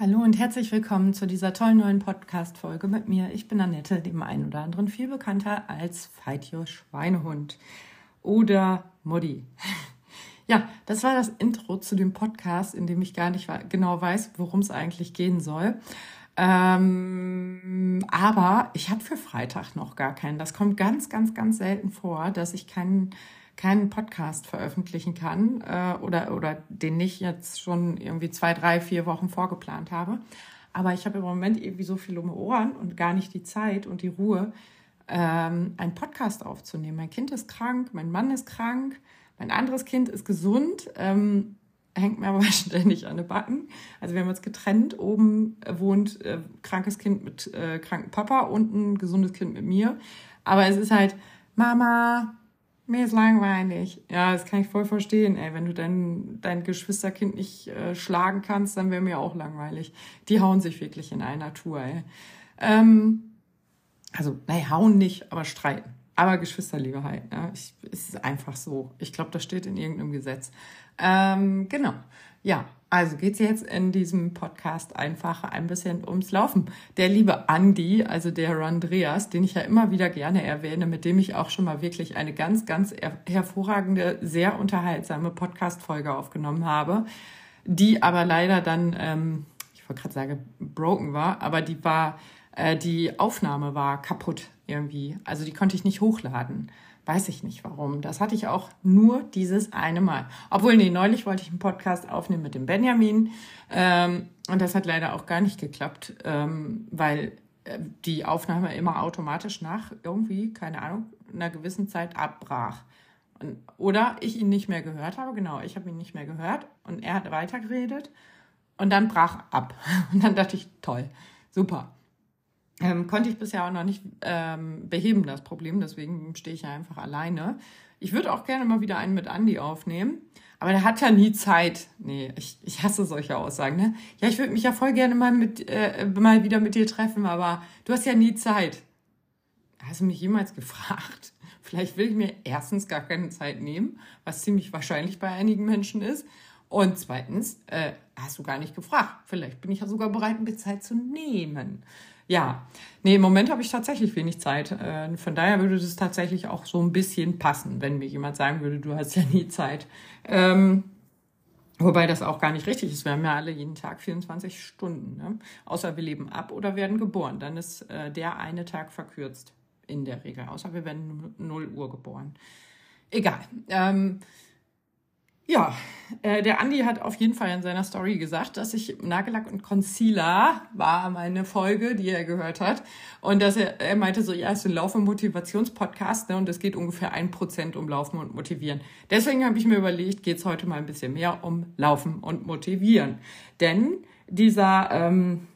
Hallo und herzlich willkommen zu dieser tollen neuen Podcast-Folge mit mir. Ich bin Annette, dem einen oder anderen viel bekannter als Your Schweinehund oder Modi. Ja, das war das Intro zu dem Podcast, in dem ich gar nicht genau weiß, worum es eigentlich gehen soll. Ähm, aber ich habe für Freitag noch gar keinen. Das kommt ganz, ganz, ganz selten vor, dass ich keinen keinen Podcast veröffentlichen kann äh, oder, oder den nicht jetzt schon irgendwie zwei, drei, vier Wochen vorgeplant habe. Aber ich habe im Moment irgendwie so viel um Ohren und gar nicht die Zeit und die Ruhe, ähm, einen Podcast aufzunehmen. Mein Kind ist krank, mein Mann ist krank, mein anderes Kind ist gesund, ähm, hängt mir aber ständig an den Backen. Also wir haben uns getrennt. Oben wohnt äh, krankes Kind mit äh, krankem Papa, unten gesundes Kind mit mir. Aber es ist halt, Mama, mir ist langweilig. Ja, das kann ich voll verstehen, ey. Wenn du dein, dein Geschwisterkind nicht äh, schlagen kannst, dann wäre mir auch langweilig. Die hauen sich wirklich in einer Tour, ey. Ähm, also, nein, hauen nicht, aber streiten. Aber Geschwisterliebe halt. Ja. Ich, es ist einfach so. Ich glaube, das steht in irgendeinem Gesetz. Ähm, genau. Ja, also geht's jetzt in diesem Podcast einfach ein bisschen ums Laufen. Der liebe Andy, also der Andreas, den ich ja immer wieder gerne erwähne, mit dem ich auch schon mal wirklich eine ganz, ganz hervorragende, sehr unterhaltsame Podcast-Folge aufgenommen habe, die aber leider dann, ähm, ich wollte gerade sagen, broken war, aber die war, äh, die Aufnahme war kaputt irgendwie. Also die konnte ich nicht hochladen. Weiß ich nicht warum. Das hatte ich auch nur dieses eine Mal. Obwohl, nee, neulich wollte ich einen Podcast aufnehmen mit dem Benjamin. Ähm, und das hat leider auch gar nicht geklappt, ähm, weil äh, die Aufnahme immer automatisch nach irgendwie, keine Ahnung, einer gewissen Zeit abbrach. Und, oder ich ihn nicht mehr gehört habe, genau, ich habe ihn nicht mehr gehört und er hat weitergeredet und dann brach ab. Und dann dachte ich, toll, super. Ähm, konnte ich bisher auch noch nicht ähm, beheben, das Problem. Deswegen stehe ich ja einfach alleine. Ich würde auch gerne mal wieder einen mit Andy aufnehmen. Aber der hat ja nie Zeit. Nee, ich, ich hasse solche Aussagen. Ne? Ja, ich würde mich ja voll gerne mal, mit, äh, mal wieder mit dir treffen, aber du hast ja nie Zeit. Hast du mich jemals gefragt? Vielleicht will ich mir erstens gar keine Zeit nehmen, was ziemlich wahrscheinlich bei einigen Menschen ist. Und zweitens, äh, hast du gar nicht gefragt. Vielleicht bin ich ja sogar bereit, mir Zeit zu nehmen. Ja, nee, im Moment habe ich tatsächlich wenig Zeit. Äh, von daher würde das tatsächlich auch so ein bisschen passen, wenn mir jemand sagen würde, du hast ja nie Zeit. Ähm, wobei das auch gar nicht richtig ist. Wir haben ja alle jeden Tag 24 Stunden. Ne? Außer wir leben ab oder werden geboren. Dann ist äh, der eine Tag verkürzt in der Regel. Außer wir werden 0 Uhr geboren. Egal. Ähm, ja, äh, der Andi hat auf jeden Fall in seiner Story gesagt, dass ich Nagellack und Concealer war meine Folge, die er gehört hat. Und dass er, er meinte so, ja, es ist ein Lauf- und Motivationspodcast, ne? Und es geht ungefähr ein Prozent um Laufen und Motivieren. Deswegen habe ich mir überlegt, geht's heute mal ein bisschen mehr um Laufen und Motivieren. Denn dieser, ähm,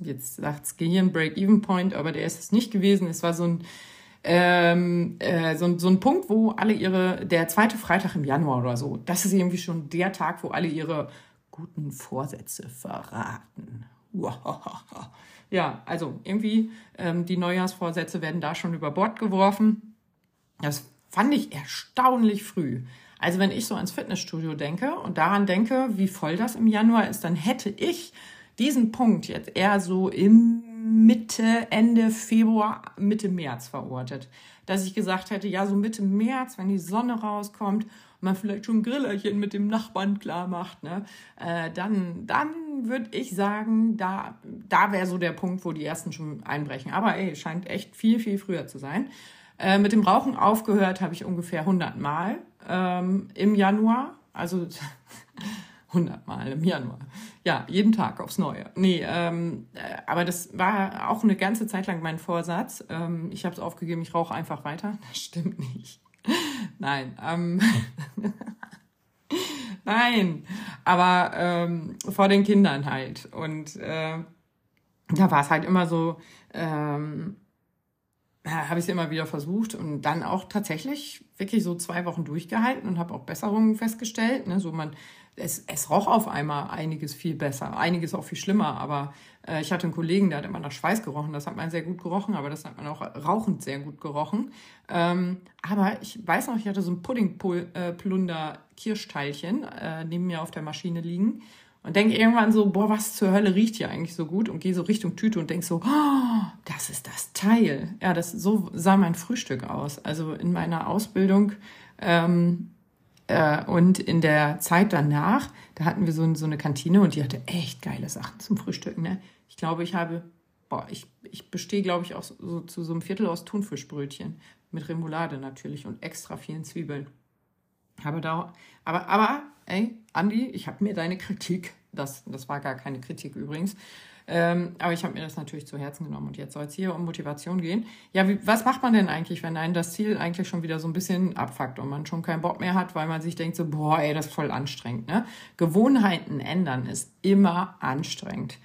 jetzt sagt's Gehirn Break-Even-Point, aber der ist es nicht gewesen. Es war so ein ähm, äh, so, so ein Punkt, wo alle ihre, der zweite Freitag im Januar oder so, das ist irgendwie schon der Tag, wo alle ihre guten Vorsätze verraten. Ja, also irgendwie ähm, die Neujahrsvorsätze werden da schon über Bord geworfen. Das fand ich erstaunlich früh. Also wenn ich so ans Fitnessstudio denke und daran denke, wie voll das im Januar ist, dann hätte ich diesen Punkt jetzt eher so im Mitte, Ende Februar, Mitte März verortet. Dass ich gesagt hätte, ja, so Mitte März, wenn die Sonne rauskommt und man vielleicht schon ein Grillerchen mit dem Nachbarn klar macht, ne, äh, dann, dann würde ich sagen, da, da wäre so der Punkt, wo die ersten schon einbrechen. Aber ey, scheint echt viel, viel früher zu sein. Äh, mit dem Rauchen aufgehört habe ich ungefähr 100 Mal ähm, im Januar. Also 100 Mal im Januar. Ja, jeden Tag aufs Neue. Nee, ähm, äh, aber das war auch eine ganze Zeit lang mein Vorsatz. Ähm, ich habe es aufgegeben, ich rauche einfach weiter. Das stimmt nicht. Nein. Ähm, Nein, aber ähm, vor den Kindern halt. Und äh, da war es halt immer so, ähm, habe ich es immer wieder versucht und dann auch tatsächlich wirklich so zwei Wochen durchgehalten und habe auch Besserungen festgestellt. Ne? So man es, es roch auf einmal einiges viel besser, einiges auch viel schlimmer. Aber äh, ich hatte einen Kollegen, der hat immer nach Schweiß gerochen. Das hat man sehr gut gerochen, aber das hat man auch rauchend sehr gut gerochen. Ähm, aber ich weiß noch, ich hatte so ein Puddingplunder-Kirschteilchen äh, neben mir auf der Maschine liegen. und denke irgendwann so, boah, was zur Hölle riecht hier eigentlich so gut und gehe so Richtung Tüte und denk so, oh, das ist das Teil. Ja, das so sah mein Frühstück aus. Also in meiner Ausbildung ähm, äh, und in der Zeit danach, da hatten wir so, so eine Kantine und die hatte echt geile Sachen zum Frühstück. Ne? Ich glaube, ich habe, boah, ich, ich bestehe, glaube ich, auch so, so zu so einem Viertel aus Thunfischbrötchen mit Remoulade natürlich und extra vielen Zwiebeln. Aber da, aber, aber, ey, Andi, ich habe mir deine Kritik, das, das war gar keine Kritik übrigens, ähm, aber ich habe mir das natürlich zu Herzen genommen und jetzt soll es hier um Motivation gehen. Ja, wie, was macht man denn eigentlich, wenn einen das Ziel eigentlich schon wieder so ein bisschen abfuckt und man schon keinen Bock mehr hat, weil man sich denkt so, boah, ey, das ist voll anstrengend. Ne? Gewohnheiten ändern ist immer anstrengend.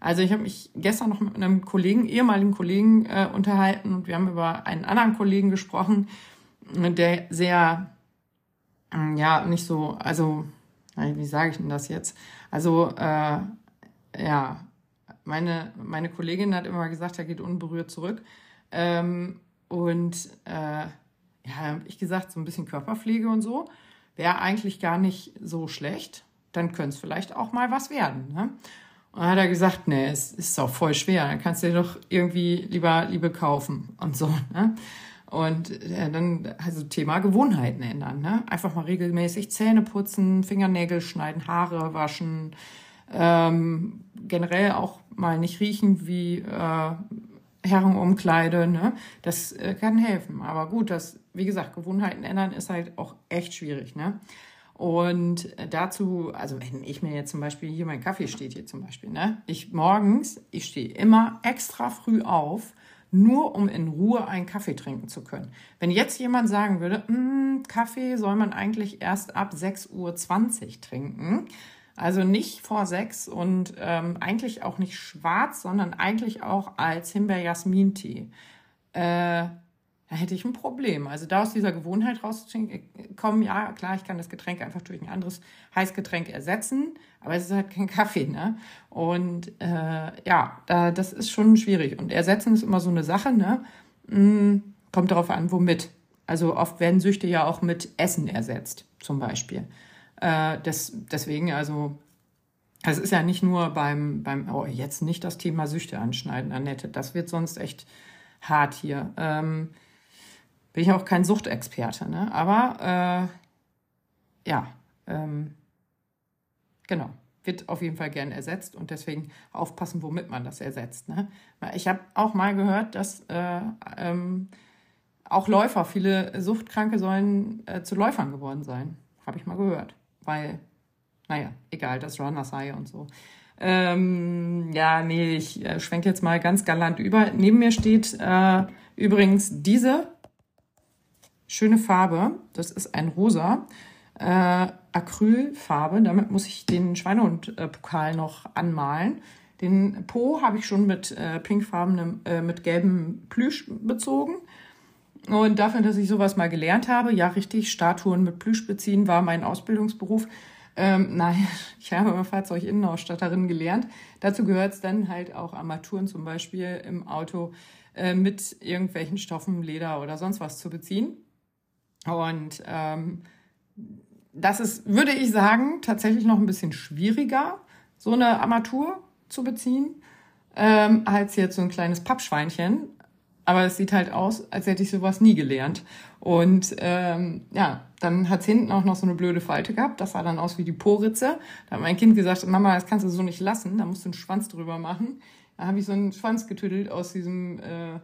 Also ich habe mich gestern noch mit einem Kollegen, ehemaligen Kollegen äh, unterhalten und wir haben über einen anderen Kollegen gesprochen, der sehr, äh, ja, nicht so, also, wie sage ich denn das jetzt? Also, äh, ja, meine, meine Kollegin hat immer gesagt, er geht unberührt zurück. Ähm, und äh, ja, ich gesagt, so ein bisschen Körperpflege und so wäre eigentlich gar nicht so schlecht. Dann könnte es vielleicht auch mal was werden. Ne? Und dann hat er gesagt, nee, es ist auch voll schwer. Dann kannst du dir doch irgendwie lieber Liebe kaufen und so. Ne? Und äh, dann, also Thema Gewohnheiten ändern. Ne? Einfach mal regelmäßig Zähne putzen, Fingernägel schneiden, Haare waschen, ähm, generell auch mal nicht riechen wie äh, Herrenumkleide. Ne? Das äh, kann helfen. Aber gut, das, wie gesagt, Gewohnheiten ändern ist halt auch echt schwierig. Ne? Und dazu, also wenn ich mir jetzt zum Beispiel hier mein Kaffee steht hier zum Beispiel, ne? Ich morgens, ich stehe immer extra früh auf, nur um in Ruhe einen Kaffee trinken zu können. Wenn jetzt jemand sagen würde, hm, Kaffee soll man eigentlich erst ab 6.20 Uhr trinken, also nicht vor sechs und ähm, eigentlich auch nicht schwarz, sondern eigentlich auch als Himbeer-Jasmin-Tee. Äh, da hätte ich ein Problem. Also da aus dieser Gewohnheit rauszukommen, ja, klar, ich kann das Getränk einfach durch ein anderes Heißgetränk ersetzen, aber es ist halt kein Kaffee, ne? Und äh, ja, da, das ist schon schwierig. Und ersetzen ist immer so eine Sache, ne? Hm, kommt darauf an, womit. Also oft werden Süchte ja auch mit Essen ersetzt, zum Beispiel. Äh, das, deswegen, also, es ist ja nicht nur beim, beim, oh, jetzt nicht das Thema Süchte anschneiden, Annette. Das wird sonst echt hart hier. Ähm, bin ich auch kein Suchtexperte, ne? Aber äh, ja, ähm, genau. Wird auf jeden Fall gern ersetzt und deswegen aufpassen, womit man das ersetzt. Ne? Ich habe auch mal gehört, dass äh, ähm, auch Läufer, viele Suchtkranke sollen äh, zu Läufern geworden sein. Habe ich mal gehört weil, naja, egal, das High und so. Ähm, ja, nee, ich äh, schwenke jetzt mal ganz galant über. Neben mir steht äh, übrigens diese schöne Farbe. Das ist ein rosa äh, Acrylfarbe. Damit muss ich den Schweinehund-Pokal noch anmalen. Den Po habe ich schon mit äh, pinkfarbenem, äh, mit gelbem Plüsch bezogen. Und dafür, dass ich sowas mal gelernt habe, ja richtig, Statuen mit Plüsch beziehen war mein Ausbildungsberuf. Ähm, nein, ich habe immer Fahrzeuginnenausstatterin gelernt. Dazu gehört es dann halt auch Armaturen zum Beispiel im Auto äh, mit irgendwelchen Stoffen, Leder oder sonst was zu beziehen. Und ähm, das ist, würde ich sagen, tatsächlich noch ein bisschen schwieriger, so eine Armatur zu beziehen, ähm, als jetzt so ein kleines Pappschweinchen. Aber es sieht halt aus, als hätte ich sowas nie gelernt. Und ähm, ja, dann hat's hinten auch noch so eine blöde Falte gehabt. Das sah dann aus wie die Poritze. Da hat mein Kind gesagt, Mama, das kannst du so nicht lassen. Da musst du einen Schwanz drüber machen. Da habe ich so einen Schwanz getüdelt aus diesem äh,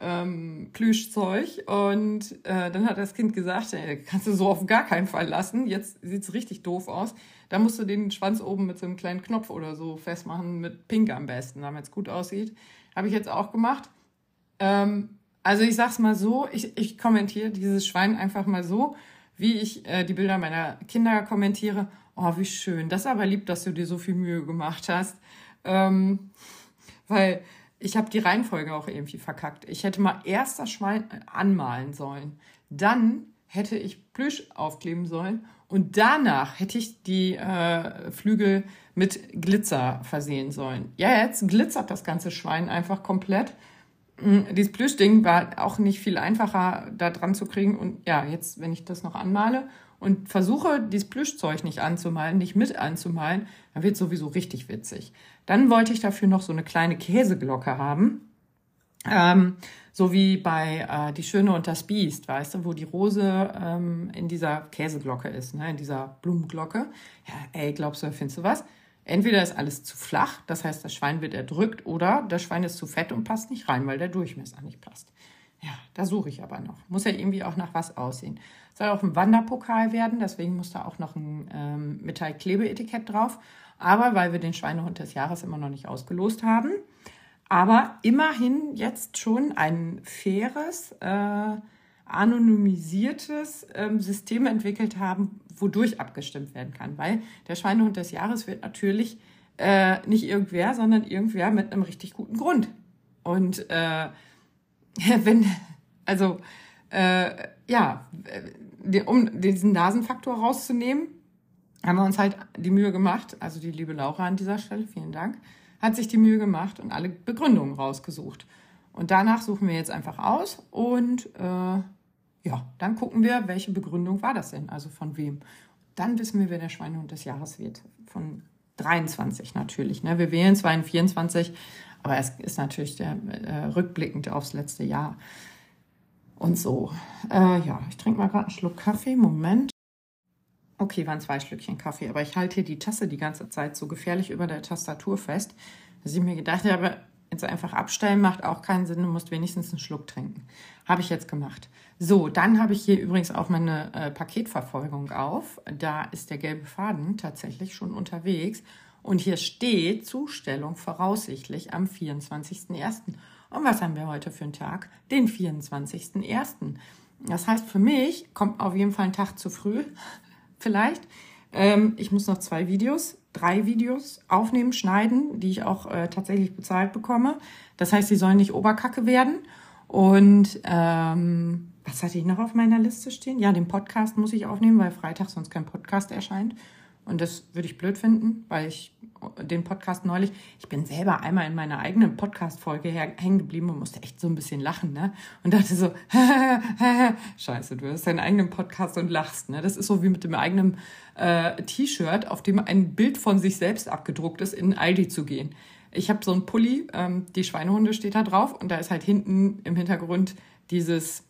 ähm, Plüschzeug. Und äh, dann hat das Kind gesagt, ey, kannst du so auf gar keinen Fall lassen. Jetzt sieht's richtig doof aus. Da musst du den Schwanz oben mit so einem kleinen Knopf oder so festmachen, mit Pink am besten, damit es gut aussieht. Habe ich jetzt auch gemacht. Ähm, also ich sag's mal so, ich, ich kommentiere dieses Schwein einfach mal so, wie ich äh, die Bilder meiner Kinder kommentiere. Oh, wie schön. Das ist aber lieb, dass du dir so viel Mühe gemacht hast. Ähm, weil ich habe die Reihenfolge auch irgendwie verkackt. Ich hätte mal erst das Schwein anmalen sollen. Dann hätte ich Plüsch aufkleben sollen und danach hätte ich die äh, Flügel mit Glitzer versehen sollen. Ja, jetzt glitzert das ganze Schwein einfach komplett. Mm, dieses Plüschding war auch nicht viel einfacher da dran zu kriegen. Und ja, jetzt, wenn ich das noch anmale und versuche, dieses Plüschzeug nicht anzumalen, nicht mit anzumalen, dann wird sowieso richtig witzig. Dann wollte ich dafür noch so eine kleine Käseglocke haben. Ähm, so wie bei äh, Die Schöne und das Biest, weißt du, wo die Rose ähm, in dieser Käseglocke ist, ne, in dieser Blumenglocke. Ja, ey, glaubst du, findest du was? Entweder ist alles zu flach, das heißt, das Schwein wird erdrückt, oder das Schwein ist zu fett und passt nicht rein, weil der Durchmesser nicht passt. Ja, da suche ich aber noch. Muss ja irgendwie auch nach was aussehen. Soll auch ein Wanderpokal werden, deswegen muss da auch noch ein ähm, Metallklebeetikett drauf. Aber weil wir den Schweinehund des Jahres immer noch nicht ausgelost haben, aber immerhin jetzt schon ein faires, äh, anonymisiertes ähm, System entwickelt haben, wodurch abgestimmt werden kann. Weil der Schweinehund des Jahres wird natürlich äh, nicht irgendwer, sondern irgendwer mit einem richtig guten Grund. Und äh, wenn, also äh, ja, um diesen Nasenfaktor rauszunehmen, haben wir uns halt die Mühe gemacht, also die liebe Laura an dieser Stelle, vielen Dank, hat sich die Mühe gemacht und alle Begründungen rausgesucht. Und danach suchen wir jetzt einfach aus und äh, ja, dann gucken wir, welche Begründung war das denn, also von wem. Dann wissen wir, wer der Schweinehund des Jahres wird. Von 23 natürlich. Ne? Wir wählen zwar in 24, aber es ist natürlich der, äh, rückblickend aufs letzte Jahr. Und so. Äh, ja, ich trinke mal gerade einen Schluck Kaffee. Moment. Okay, waren zwei Schlückchen Kaffee, aber ich halte hier die Tasse die ganze Zeit so gefährlich über der Tastatur fest, dass ich mir gedacht habe, jetzt einfach abstellen macht auch keinen Sinn, du musst wenigstens einen Schluck trinken. Habe ich jetzt gemacht. So, dann habe ich hier übrigens auch meine äh, Paketverfolgung auf. Da ist der gelbe Faden tatsächlich schon unterwegs. Und hier steht Zustellung voraussichtlich am 24.01. Und was haben wir heute für einen Tag? Den 24.01. Das heißt, für mich kommt auf jeden Fall ein Tag zu früh, vielleicht. Ähm, ich muss noch zwei Videos, drei Videos aufnehmen, schneiden, die ich auch äh, tatsächlich bezahlt bekomme. Das heißt, sie sollen nicht Oberkacke werden. Und ähm, was hatte ich noch auf meiner Liste stehen? Ja, den Podcast muss ich aufnehmen, weil Freitag sonst kein Podcast erscheint. Und das würde ich blöd finden, weil ich den Podcast neulich, ich bin selber einmal in meiner eigenen Podcast-Folge hängen geblieben und musste echt so ein bisschen lachen, ne? Und dachte so, scheiße, du hast deinen eigenen Podcast und lachst, ne? Das ist so wie mit dem eigenen äh, T-Shirt, auf dem ein Bild von sich selbst abgedruckt ist, in Aldi zu gehen. Ich habe so einen Pulli, ähm, die Schweinehunde steht da drauf und da ist halt hinten im Hintergrund dieses,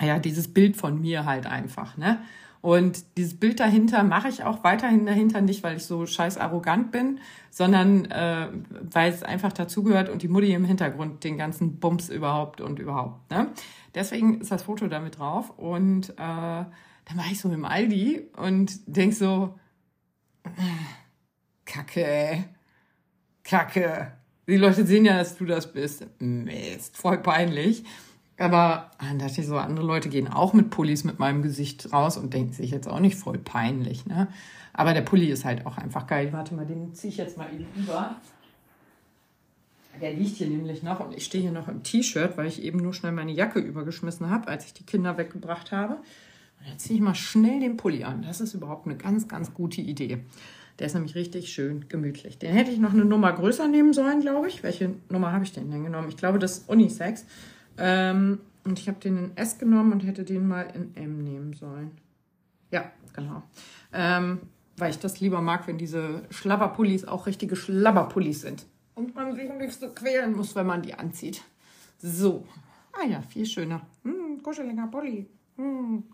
ja, dieses Bild von mir halt einfach, ne? Und dieses Bild dahinter mache ich auch weiterhin dahinter, nicht weil ich so scheiß arrogant bin, sondern äh, weil es einfach dazugehört und die Mutti im Hintergrund den ganzen Bums überhaupt und überhaupt. Ne? Deswegen ist das Foto damit drauf. Und äh, dann war ich so im Aldi und denk so, Kacke, Kacke. Die Leute sehen ja, dass du das bist. Mist, voll peinlich. Aber dann dachte ich so, andere Leute gehen auch mit Pullis mit meinem Gesicht raus und denken sich jetzt auch nicht voll peinlich. Ne? Aber der Pulli ist halt auch einfach geil. Warte mal, den ziehe ich jetzt mal eben über. Der liegt hier nämlich noch und ich stehe hier noch im T-Shirt, weil ich eben nur schnell meine Jacke übergeschmissen habe, als ich die Kinder weggebracht habe. Und jetzt ziehe ich mal schnell den Pulli an. Das ist überhaupt eine ganz, ganz gute Idee. Der ist nämlich richtig schön gemütlich. Den hätte ich noch eine Nummer größer nehmen sollen, glaube ich. Welche Nummer habe ich denn denn genommen? Ich glaube, das ist Unisex. Ähm, und ich habe den in S genommen und hätte den mal in M nehmen sollen. Ja, genau. Ähm, weil ich das lieber mag, wenn diese Schlabberpullis auch richtige Schlabberpullis sind. Und man sich nicht so quälen muss, wenn man die anzieht. So. Ah ja, viel schöner. Hm, kuscheliger Pulli. Hm,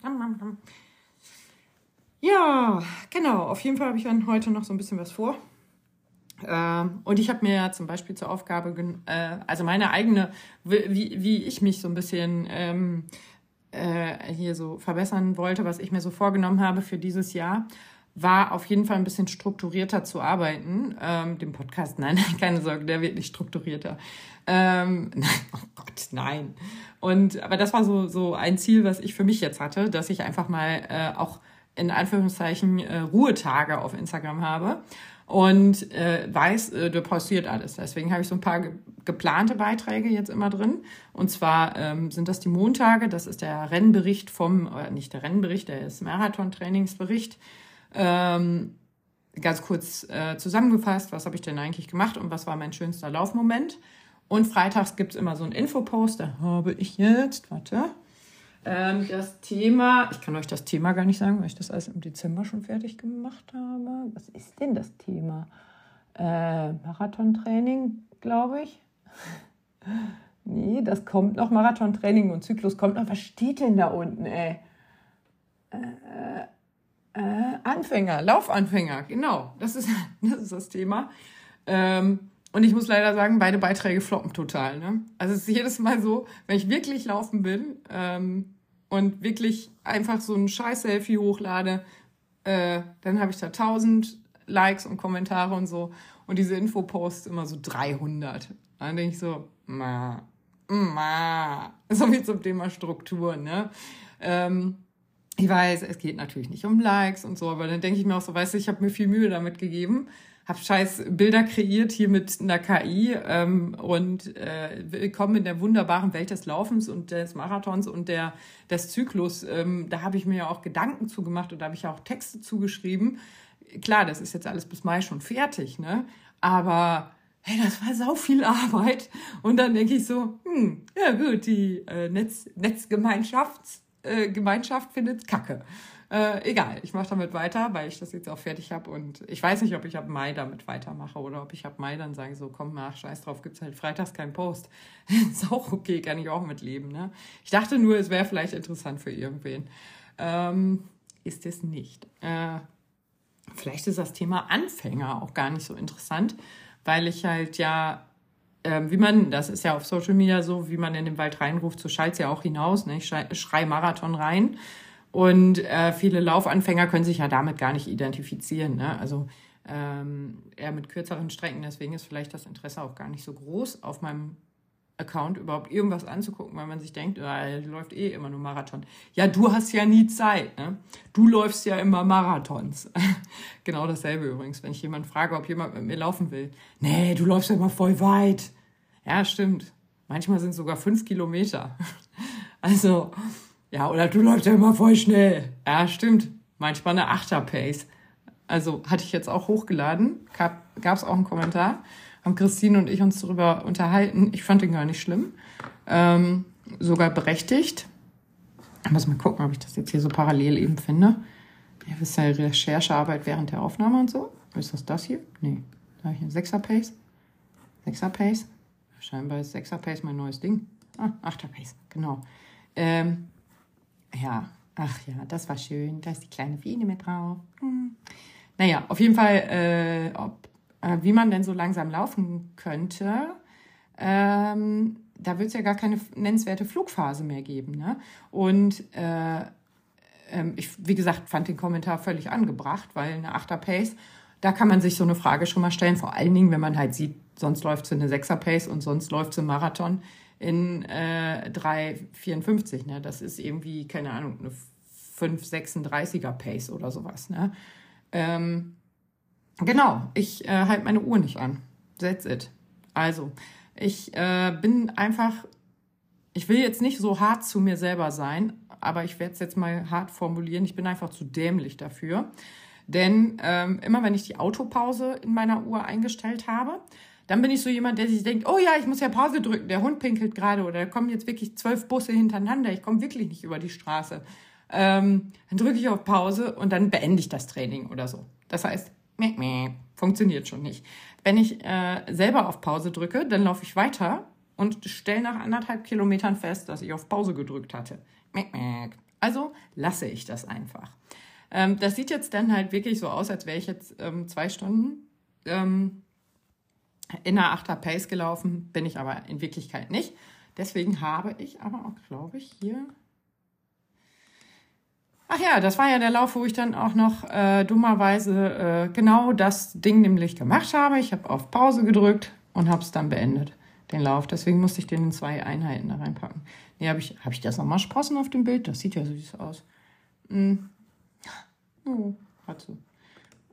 ja, genau. Auf jeden Fall habe ich dann heute noch so ein bisschen was vor. Ähm, und ich habe mir ja zum Beispiel zur Aufgabe, äh, also meine eigene, wie, wie ich mich so ein bisschen ähm, äh, hier so verbessern wollte, was ich mir so vorgenommen habe für dieses Jahr, war auf jeden Fall ein bisschen strukturierter zu arbeiten. Ähm, dem Podcast, nein, keine Sorge, der wird nicht strukturierter. Ähm, oh Gott, nein. Und aber das war so so ein Ziel, was ich für mich jetzt hatte, dass ich einfach mal äh, auch in Anführungszeichen äh, Ruhetage auf Instagram habe und äh, weiß, äh, da passiert alles. Deswegen habe ich so ein paar ge geplante Beiträge jetzt immer drin. Und zwar ähm, sind das die Montage, das ist der Rennbericht vom, oder nicht der Rennbericht, der ist Marathon-Trainingsbericht. Ähm, ganz kurz äh, zusammengefasst, was habe ich denn eigentlich gemacht und was war mein schönster Laufmoment. Und freitags gibt's immer so einen Infopost, da habe ich jetzt, warte, Ähm, das Thema, ich kann euch das Thema gar nicht sagen, weil ich das alles im Dezember schon fertig gemacht habe. Was ist denn das Thema? Äh, Marathontraining, glaube ich. nee, das kommt noch. Marathontraining und Zyklus kommt noch. Was steht denn da unten, ey? Äh, äh, Anfänger, Laufanfänger, genau. Das ist das, ist das Thema. Ähm, und ich muss leider sagen, beide Beiträge floppen total. Ne? Also es ist jedes Mal so, wenn ich wirklich laufen bin ähm, und wirklich einfach so ein Scheiß-Selfie hochlade, äh, dann habe ich da 1000 Likes und Kommentare und so. Und diese Infoposts immer so 300. Dann denke ich so, ma, ma. So wie zum Thema Struktur, ne? Ähm, ich weiß, es geht natürlich nicht um Likes und so, aber dann denke ich mir auch so, weißt du, ich habe mir viel Mühe damit gegeben habe scheiß Bilder kreiert hier mit einer KI ähm, und äh, willkommen in der wunderbaren Welt des Laufens und des Marathons und der, des Zyklus. Ähm, da habe ich mir ja auch Gedanken zugemacht und da habe ich ja auch Texte zugeschrieben. Klar, das ist jetzt alles bis Mai schon fertig, ne? Aber hey, das war sau viel Arbeit. Und dann denke ich so, hm, ja gut, die äh, Netz, Netzgemeinschaft äh, findet Kacke. Äh, egal, ich mache damit weiter, weil ich das jetzt auch fertig habe und ich weiß nicht, ob ich ab Mai damit weitermache oder ob ich ab Mai dann sage, so komm, mach, scheiß drauf, gibt's halt freitags keinen Post. ist auch okay, kann ich auch mitleben. Ne? Ich dachte nur, es wäre vielleicht interessant für irgendwen. Ähm, ist es nicht. Äh, vielleicht ist das Thema Anfänger auch gar nicht so interessant, weil ich halt ja ähm, wie man, das ist ja auf Social Media so, wie man in den Wald reinruft, so schallt ja auch hinaus. Ne? Ich schrei, schrei Marathon rein. Und äh, viele Laufanfänger können sich ja damit gar nicht identifizieren. Ne? Also ähm, eher mit kürzeren Strecken. Deswegen ist vielleicht das Interesse auch gar nicht so groß, auf meinem Account überhaupt irgendwas anzugucken, weil man sich denkt, ah, läuft eh immer nur Marathon. Ja, du hast ja nie Zeit. Ne? Du läufst ja immer Marathons. genau dasselbe übrigens, wenn ich jemanden frage, ob jemand mit mir laufen will. Nee, du läufst ja immer voll weit. Ja, stimmt. Manchmal sind es sogar fünf Kilometer. also ja, oder du läufst ja immer voll schnell. Ja, stimmt. Manchmal eine Achter-Pace. Also hatte ich jetzt auch hochgeladen. Gab es auch einen Kommentar. Haben Christine und ich uns darüber unterhalten. Ich fand den gar nicht schlimm. Ähm, sogar berechtigt. Ich muss mal gucken, ob ich das jetzt hier so parallel eben finde. Ihr wisst ja, Recherchearbeit während der Aufnahme und so. Ist das das hier? Nee. Da habe ich einen Sechser-Pace. Sechser-Pace. Scheinbar ist Sechser-Pace mein neues Ding. Ah, Achter-Pace, genau. Ähm, ja, ach ja, das war schön. Da ist die kleine Fiene mit drauf. Hm. Naja, auf jeden Fall, äh, ob, äh, wie man denn so langsam laufen könnte, ähm, da wird es ja gar keine nennenswerte Flugphase mehr geben. Ne? Und äh, ähm, ich, wie gesagt, fand den Kommentar völlig angebracht, weil eine Achter Pace, da kann man sich so eine Frage schon mal stellen. Vor allen Dingen, wenn man halt sieht, sonst läuft es in eine Sechser Pace und sonst läuft es im Marathon in äh, 3,54. Ne? Das ist irgendwie, keine Ahnung, eine 5,36er Pace oder sowas. Ne? Ähm, genau, ich äh, halte meine Uhr nicht an. That's it. Also, ich äh, bin einfach, ich will jetzt nicht so hart zu mir selber sein, aber ich werde es jetzt mal hart formulieren. Ich bin einfach zu dämlich dafür. Denn ähm, immer wenn ich die Autopause in meiner Uhr eingestellt habe, dann bin ich so jemand, der sich denkt, oh ja, ich muss ja Pause drücken, der Hund pinkelt gerade oder da kommen jetzt wirklich zwölf Busse hintereinander, ich komme wirklich nicht über die Straße. Ähm, dann drücke ich auf Pause und dann beende ich das Training oder so. Das heißt, meh, meh, funktioniert schon nicht. Wenn ich äh, selber auf Pause drücke, dann laufe ich weiter und stelle nach anderthalb Kilometern fest, dass ich auf Pause gedrückt hatte. Meh, meh. Also lasse ich das einfach. Ähm, das sieht jetzt dann halt wirklich so aus, als wäre ich jetzt ähm, zwei Stunden ähm, in einer Achter Pace gelaufen, bin ich aber in Wirklichkeit nicht. Deswegen habe ich aber auch, glaube ich, hier. Ach ja, das war ja der Lauf, wo ich dann auch noch äh, dummerweise äh, genau das Ding nämlich gemacht habe. Ich habe auf Pause gedrückt und habe es dann beendet, den Lauf. Deswegen musste ich den in zwei Einheiten da reinpacken. Nee, habe ich, hab ich das nochmal Sprossen auf dem Bild? Das sieht ja süß aus. Hm. Oh, hat so.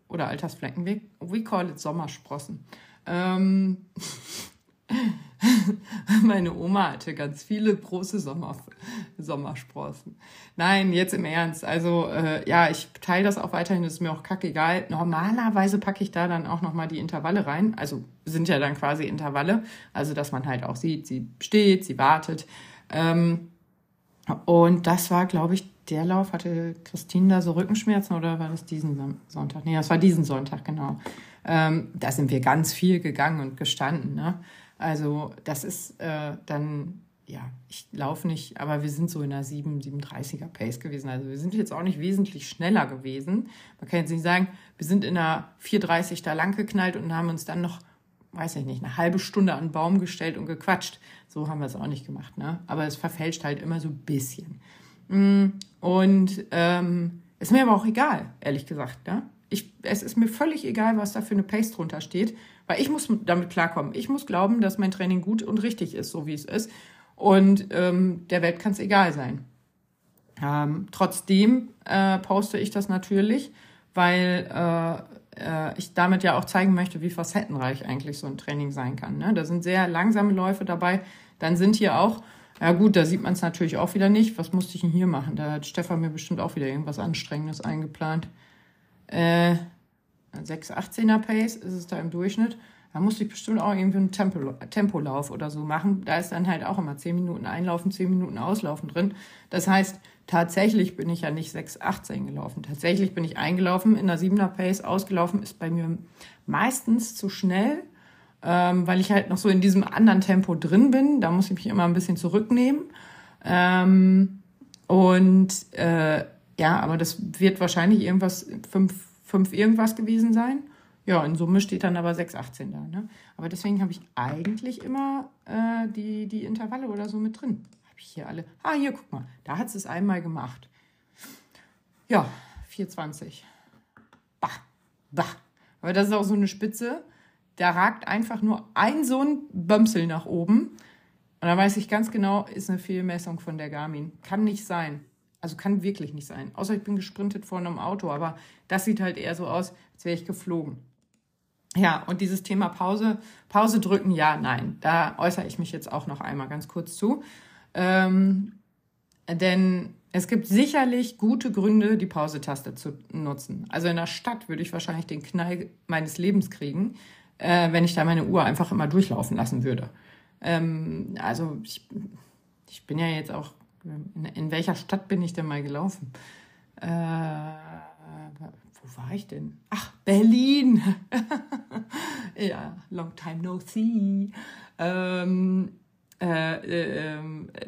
Oder Altersflecken. We, we call it Sommersprossen. Ähm, meine Oma hatte ganz viele große Sommer, Sommersprossen. Nein, jetzt im Ernst. Also äh, ja, ich teile das auch weiterhin, ist mir auch kackegal. Normalerweise packe ich da dann auch nochmal die Intervalle rein. Also sind ja dann quasi Intervalle. Also dass man halt auch sieht, sie steht, sie wartet. Ähm, Und das war, glaube ich, der Lauf. Hatte Christine da so Rückenschmerzen oder war das diesen Sonntag? Nee, das war diesen Sonntag, genau. Ähm, da sind wir ganz viel gegangen und gestanden. Ne? Also das ist äh, dann, ja, ich laufe nicht, aber wir sind so in einer 7, 37er Pace gewesen. Also wir sind jetzt auch nicht wesentlich schneller gewesen. Man kann jetzt nicht sagen, wir sind in einer 430 da lang geknallt und haben uns dann noch, weiß ich nicht, eine halbe Stunde an den Baum gestellt und gequatscht. So haben wir es auch nicht gemacht. Ne? Aber es verfälscht halt immer so ein bisschen. Mm, und ähm, ist mir aber auch egal, ehrlich gesagt. Ne? Ich, es ist mir völlig egal, was da für eine Pace drunter steht, weil ich muss damit klarkommen. Ich muss glauben, dass mein Training gut und richtig ist, so wie es ist. Und ähm, der Welt kann es egal sein. Ähm, trotzdem äh, poste ich das natürlich, weil äh, äh, ich damit ja auch zeigen möchte, wie facettenreich eigentlich so ein Training sein kann. Ne? Da sind sehr langsame Läufe dabei. Dann sind hier auch, ja gut, da sieht man es natürlich auch wieder nicht. Was musste ich denn hier machen? Da hat Stefan mir bestimmt auch wieder irgendwas Anstrengendes eingeplant äh, 6,18er Pace ist es da im Durchschnitt. Da musste ich bestimmt auch irgendwie einen Tempo, Tempolauf oder so machen. Da ist dann halt auch immer 10 Minuten einlaufen, 10 Minuten auslaufen drin. Das heißt, tatsächlich bin ich ja nicht 6,18 gelaufen. Tatsächlich bin ich eingelaufen in der 7er Pace. Ausgelaufen ist bei mir meistens zu schnell, ähm, weil ich halt noch so in diesem anderen Tempo drin bin. Da muss ich mich immer ein bisschen zurücknehmen. Ähm, und äh, ja, aber das wird wahrscheinlich irgendwas, fünf, fünf irgendwas gewesen sein. Ja, in Summe steht dann aber 6,18 da. Ne? Aber deswegen habe ich eigentlich immer äh, die, die Intervalle oder so mit drin. Habe ich hier alle. Ah, hier, guck mal. Da hat es es einmal gemacht. Ja, 4,20. Bah, bah. Aber das ist auch so eine Spitze. Da ragt einfach nur ein so ein Bömsel nach oben. Und da weiß ich ganz genau, ist eine Fehlmessung von der Garmin. Kann nicht sein. Also kann wirklich nicht sein. Außer ich bin gesprintet vor einem Auto, aber das sieht halt eher so aus, als wäre ich geflogen. Ja, und dieses Thema Pause, Pause drücken, ja, nein, da äußere ich mich jetzt auch noch einmal ganz kurz zu. Ähm, denn es gibt sicherlich gute Gründe, die Pause-Taste zu nutzen. Also in der Stadt würde ich wahrscheinlich den Knall meines Lebens kriegen, äh, wenn ich da meine Uhr einfach immer durchlaufen lassen würde. Ähm, also ich, ich bin ja jetzt auch in, in welcher Stadt bin ich denn mal gelaufen? Äh, wo war ich denn? Ach, Berlin. ja, long time no see. Ähm, äh, äh,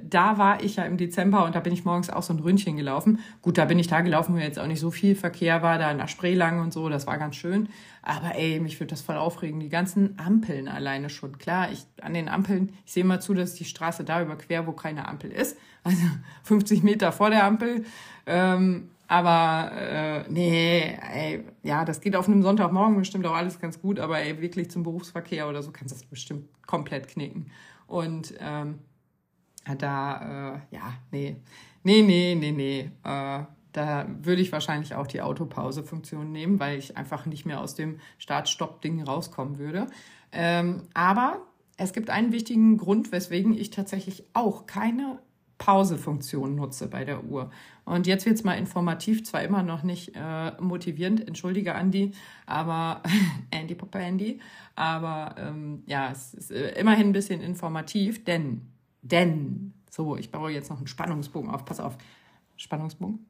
da war ich ja im Dezember und da bin ich morgens auch so ein Ründchen gelaufen. Gut, da bin ich da gelaufen, wo jetzt auch nicht so viel Verkehr war, da nach Spree lang und so, das war ganz schön. Aber ey, mich würde das voll aufregen. Die ganzen Ampeln alleine schon. Klar, ich an den Ampeln, ich sehe mal zu, dass ich die Straße da überquer, wo keine Ampel ist. Also 50 Meter vor der Ampel. Ähm, aber äh, nee, ey, ja, das geht auf einem Sonntagmorgen bestimmt auch alles ganz gut, aber ey, wirklich zum Berufsverkehr oder so kannst du das bestimmt komplett knicken. Und ähm, da, äh, ja, nee, nee, nee, nee, nee. Äh, da würde ich wahrscheinlich auch die Autopause-Funktion nehmen, weil ich einfach nicht mehr aus dem Start-Stopp-Ding rauskommen würde. Ähm, aber es gibt einen wichtigen Grund, weswegen ich tatsächlich auch keine Pause-Funktion nutze bei der Uhr. Und jetzt wird es mal informativ, zwar immer noch nicht äh, motivierend, entschuldige Andy, aber Andy Papa Andy, aber ähm, ja, es ist äh, immerhin ein bisschen informativ, denn, denn, so, ich baue jetzt noch einen Spannungsbogen auf, pass auf, Spannungsbogen.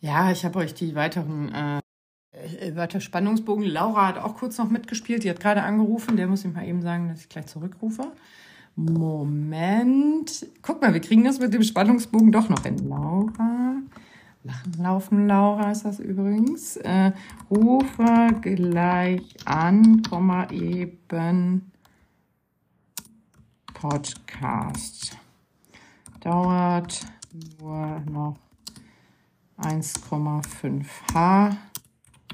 Ja, ich habe euch die weiteren äh, äh, weiter Spannungsbogen. Laura hat auch kurz noch mitgespielt. Die hat gerade angerufen. Der muss ich mal eben sagen, dass ich gleich zurückrufe. Moment. Guck mal, wir kriegen das mit dem Spannungsbogen doch noch hin. Laura. Lachen, laufen, Laura ist das übrigens. Äh, rufe gleich an, Komma eben Podcast. Dauert nur noch 1,5 H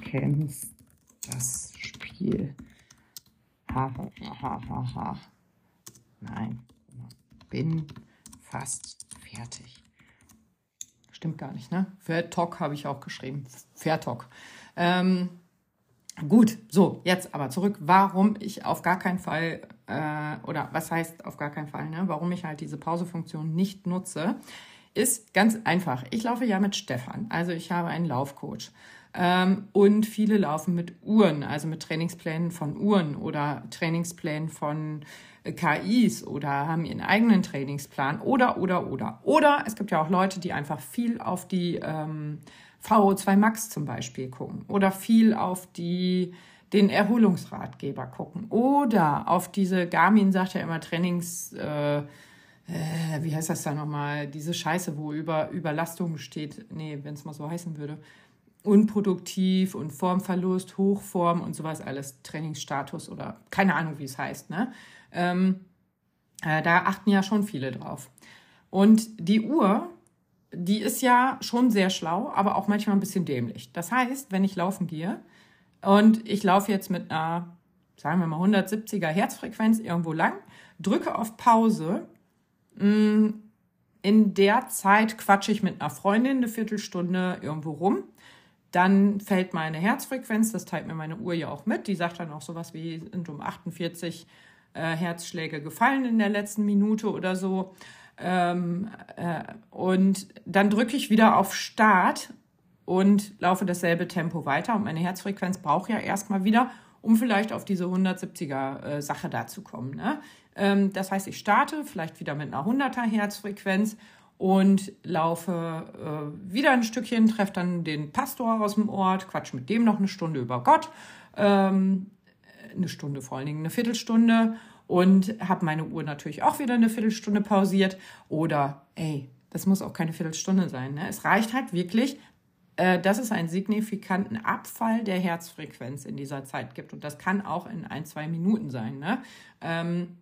kennst das Spiel. Ha, ha, ha, ha. Nein, bin fast fertig. Stimmt gar nicht, ne? Vertok habe ich auch geschrieben. Vertok. Ähm, gut, so, jetzt aber zurück. Warum ich auf gar keinen Fall, äh, oder was heißt auf gar keinen Fall, ne? Warum ich halt diese Pausefunktion nicht nutze, ist ganz einfach. Ich laufe ja mit Stefan, also ich habe einen Laufcoach. Ähm, und viele laufen mit Uhren, also mit Trainingsplänen von Uhren oder Trainingsplänen von äh, KIs oder haben ihren eigenen Trainingsplan oder, oder, oder. Oder es gibt ja auch Leute, die einfach viel auf die ähm, VO2 Max zum Beispiel gucken oder viel auf die den Erholungsratgeber gucken. Oder auf diese Garmin sagt ja immer Trainings äh, äh, wie heißt das da nochmal diese Scheiße wo über Überlastung steht. Nee wenn es mal so heißen würde unproduktiv und Formverlust Hochform und sowas alles Trainingsstatus oder keine Ahnung wie es heißt ne ähm, äh, da achten ja schon viele drauf und die Uhr die ist ja schon sehr schlau, aber auch manchmal ein bisschen dämlich. Das heißt, wenn ich laufen gehe und ich laufe jetzt mit einer, sagen wir mal, 170er Herzfrequenz irgendwo lang, drücke auf Pause, mm, in der Zeit quatsche ich mit einer Freundin eine Viertelstunde irgendwo rum. Dann fällt meine Herzfrequenz, das teilt mir meine Uhr ja auch mit. Die sagt dann auch sowas wie, sind um 48 äh, Herzschläge gefallen in der letzten Minute oder so. Ähm, äh, und dann drücke ich wieder auf Start und laufe dasselbe Tempo weiter. Und meine Herzfrequenz braucht ja erstmal wieder, um vielleicht auf diese 170er äh, Sache da zu kommen. Ne? Ähm, das heißt, ich starte vielleicht wieder mit einer 100er Herzfrequenz und laufe äh, wieder ein Stückchen, treffe dann den Pastor aus dem Ort, quatsch mit dem noch eine Stunde über Gott, ähm, eine Stunde vor allen Dingen, eine Viertelstunde und habe meine Uhr natürlich auch wieder eine Viertelstunde pausiert. Oder, ey, das muss auch keine Viertelstunde sein. Ne? Es reicht halt wirklich, äh, dass es einen signifikanten Abfall der Herzfrequenz in dieser Zeit gibt. Und das kann auch in ein, zwei Minuten sein. Ne? Ähm,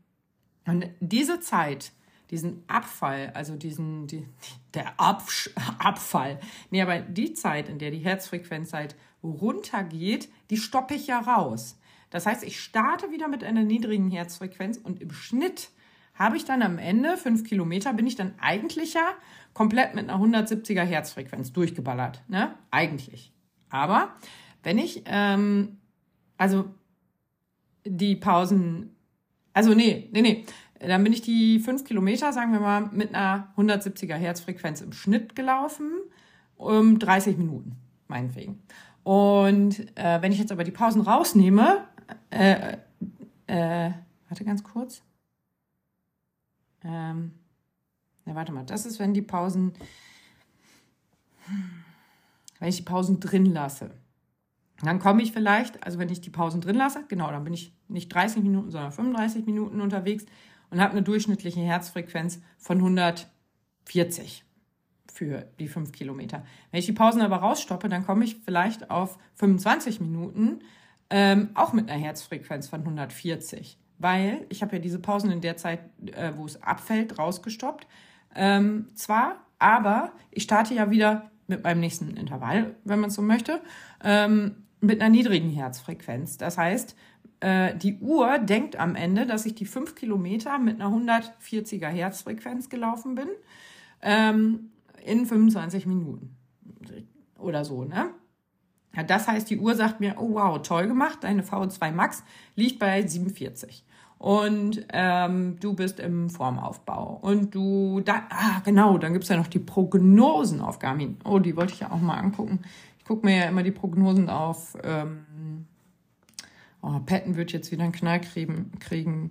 und diese Zeit, diesen Abfall, also diesen, die, der Absch Abfall, nee, aber die Zeit, in der die Herzfrequenz halt runtergeht, die stoppe ich ja raus. Das heißt, ich starte wieder mit einer niedrigen Herzfrequenz und im Schnitt habe ich dann am Ende, fünf Kilometer, bin ich dann eigentlich ja komplett mit einer 170er Herzfrequenz durchgeballert. Ne? Eigentlich. Aber wenn ich, ähm, also die Pausen, also nee, nee, nee, dann bin ich die fünf Kilometer, sagen wir mal, mit einer 170er Herzfrequenz im Schnitt gelaufen, um 30 Minuten, meinetwegen. Und äh, wenn ich jetzt aber die Pausen rausnehme, äh, äh, warte ganz kurz. Ähm, ja, warte mal, das ist, wenn die Pausen, wenn ich die Pausen drin lasse. Dann komme ich vielleicht, also wenn ich die Pausen drin lasse, genau, dann bin ich nicht 30 Minuten, sondern 35 Minuten unterwegs und habe eine durchschnittliche Herzfrequenz von 140 für die 5 Kilometer. Wenn ich die Pausen aber rausstoppe, dann komme ich vielleicht auf 25 Minuten ähm, auch mit einer Herzfrequenz von 140. Weil ich habe ja diese Pausen in der Zeit, äh, wo es abfällt, rausgestoppt. Ähm, zwar, aber ich starte ja wieder mit meinem nächsten Intervall, wenn man so möchte, ähm, mit einer niedrigen Herzfrequenz. Das heißt, äh, die Uhr denkt am Ende, dass ich die fünf Kilometer mit einer 140er Herzfrequenz gelaufen bin ähm, in 25 Minuten. Oder so, ne? Ja, das heißt, die Uhr sagt mir, oh wow, toll gemacht, deine VO2 Max liegt bei 47 und ähm, du bist im Formaufbau. Und du da ah genau dann gibt's ja noch die Prognosen auf Garmin oh die wollte ich ja auch mal angucken. Ich gucke mir ja immer die Prognosen auf ähm, oh Patton wird jetzt wieder einen Knall kriegen kriegen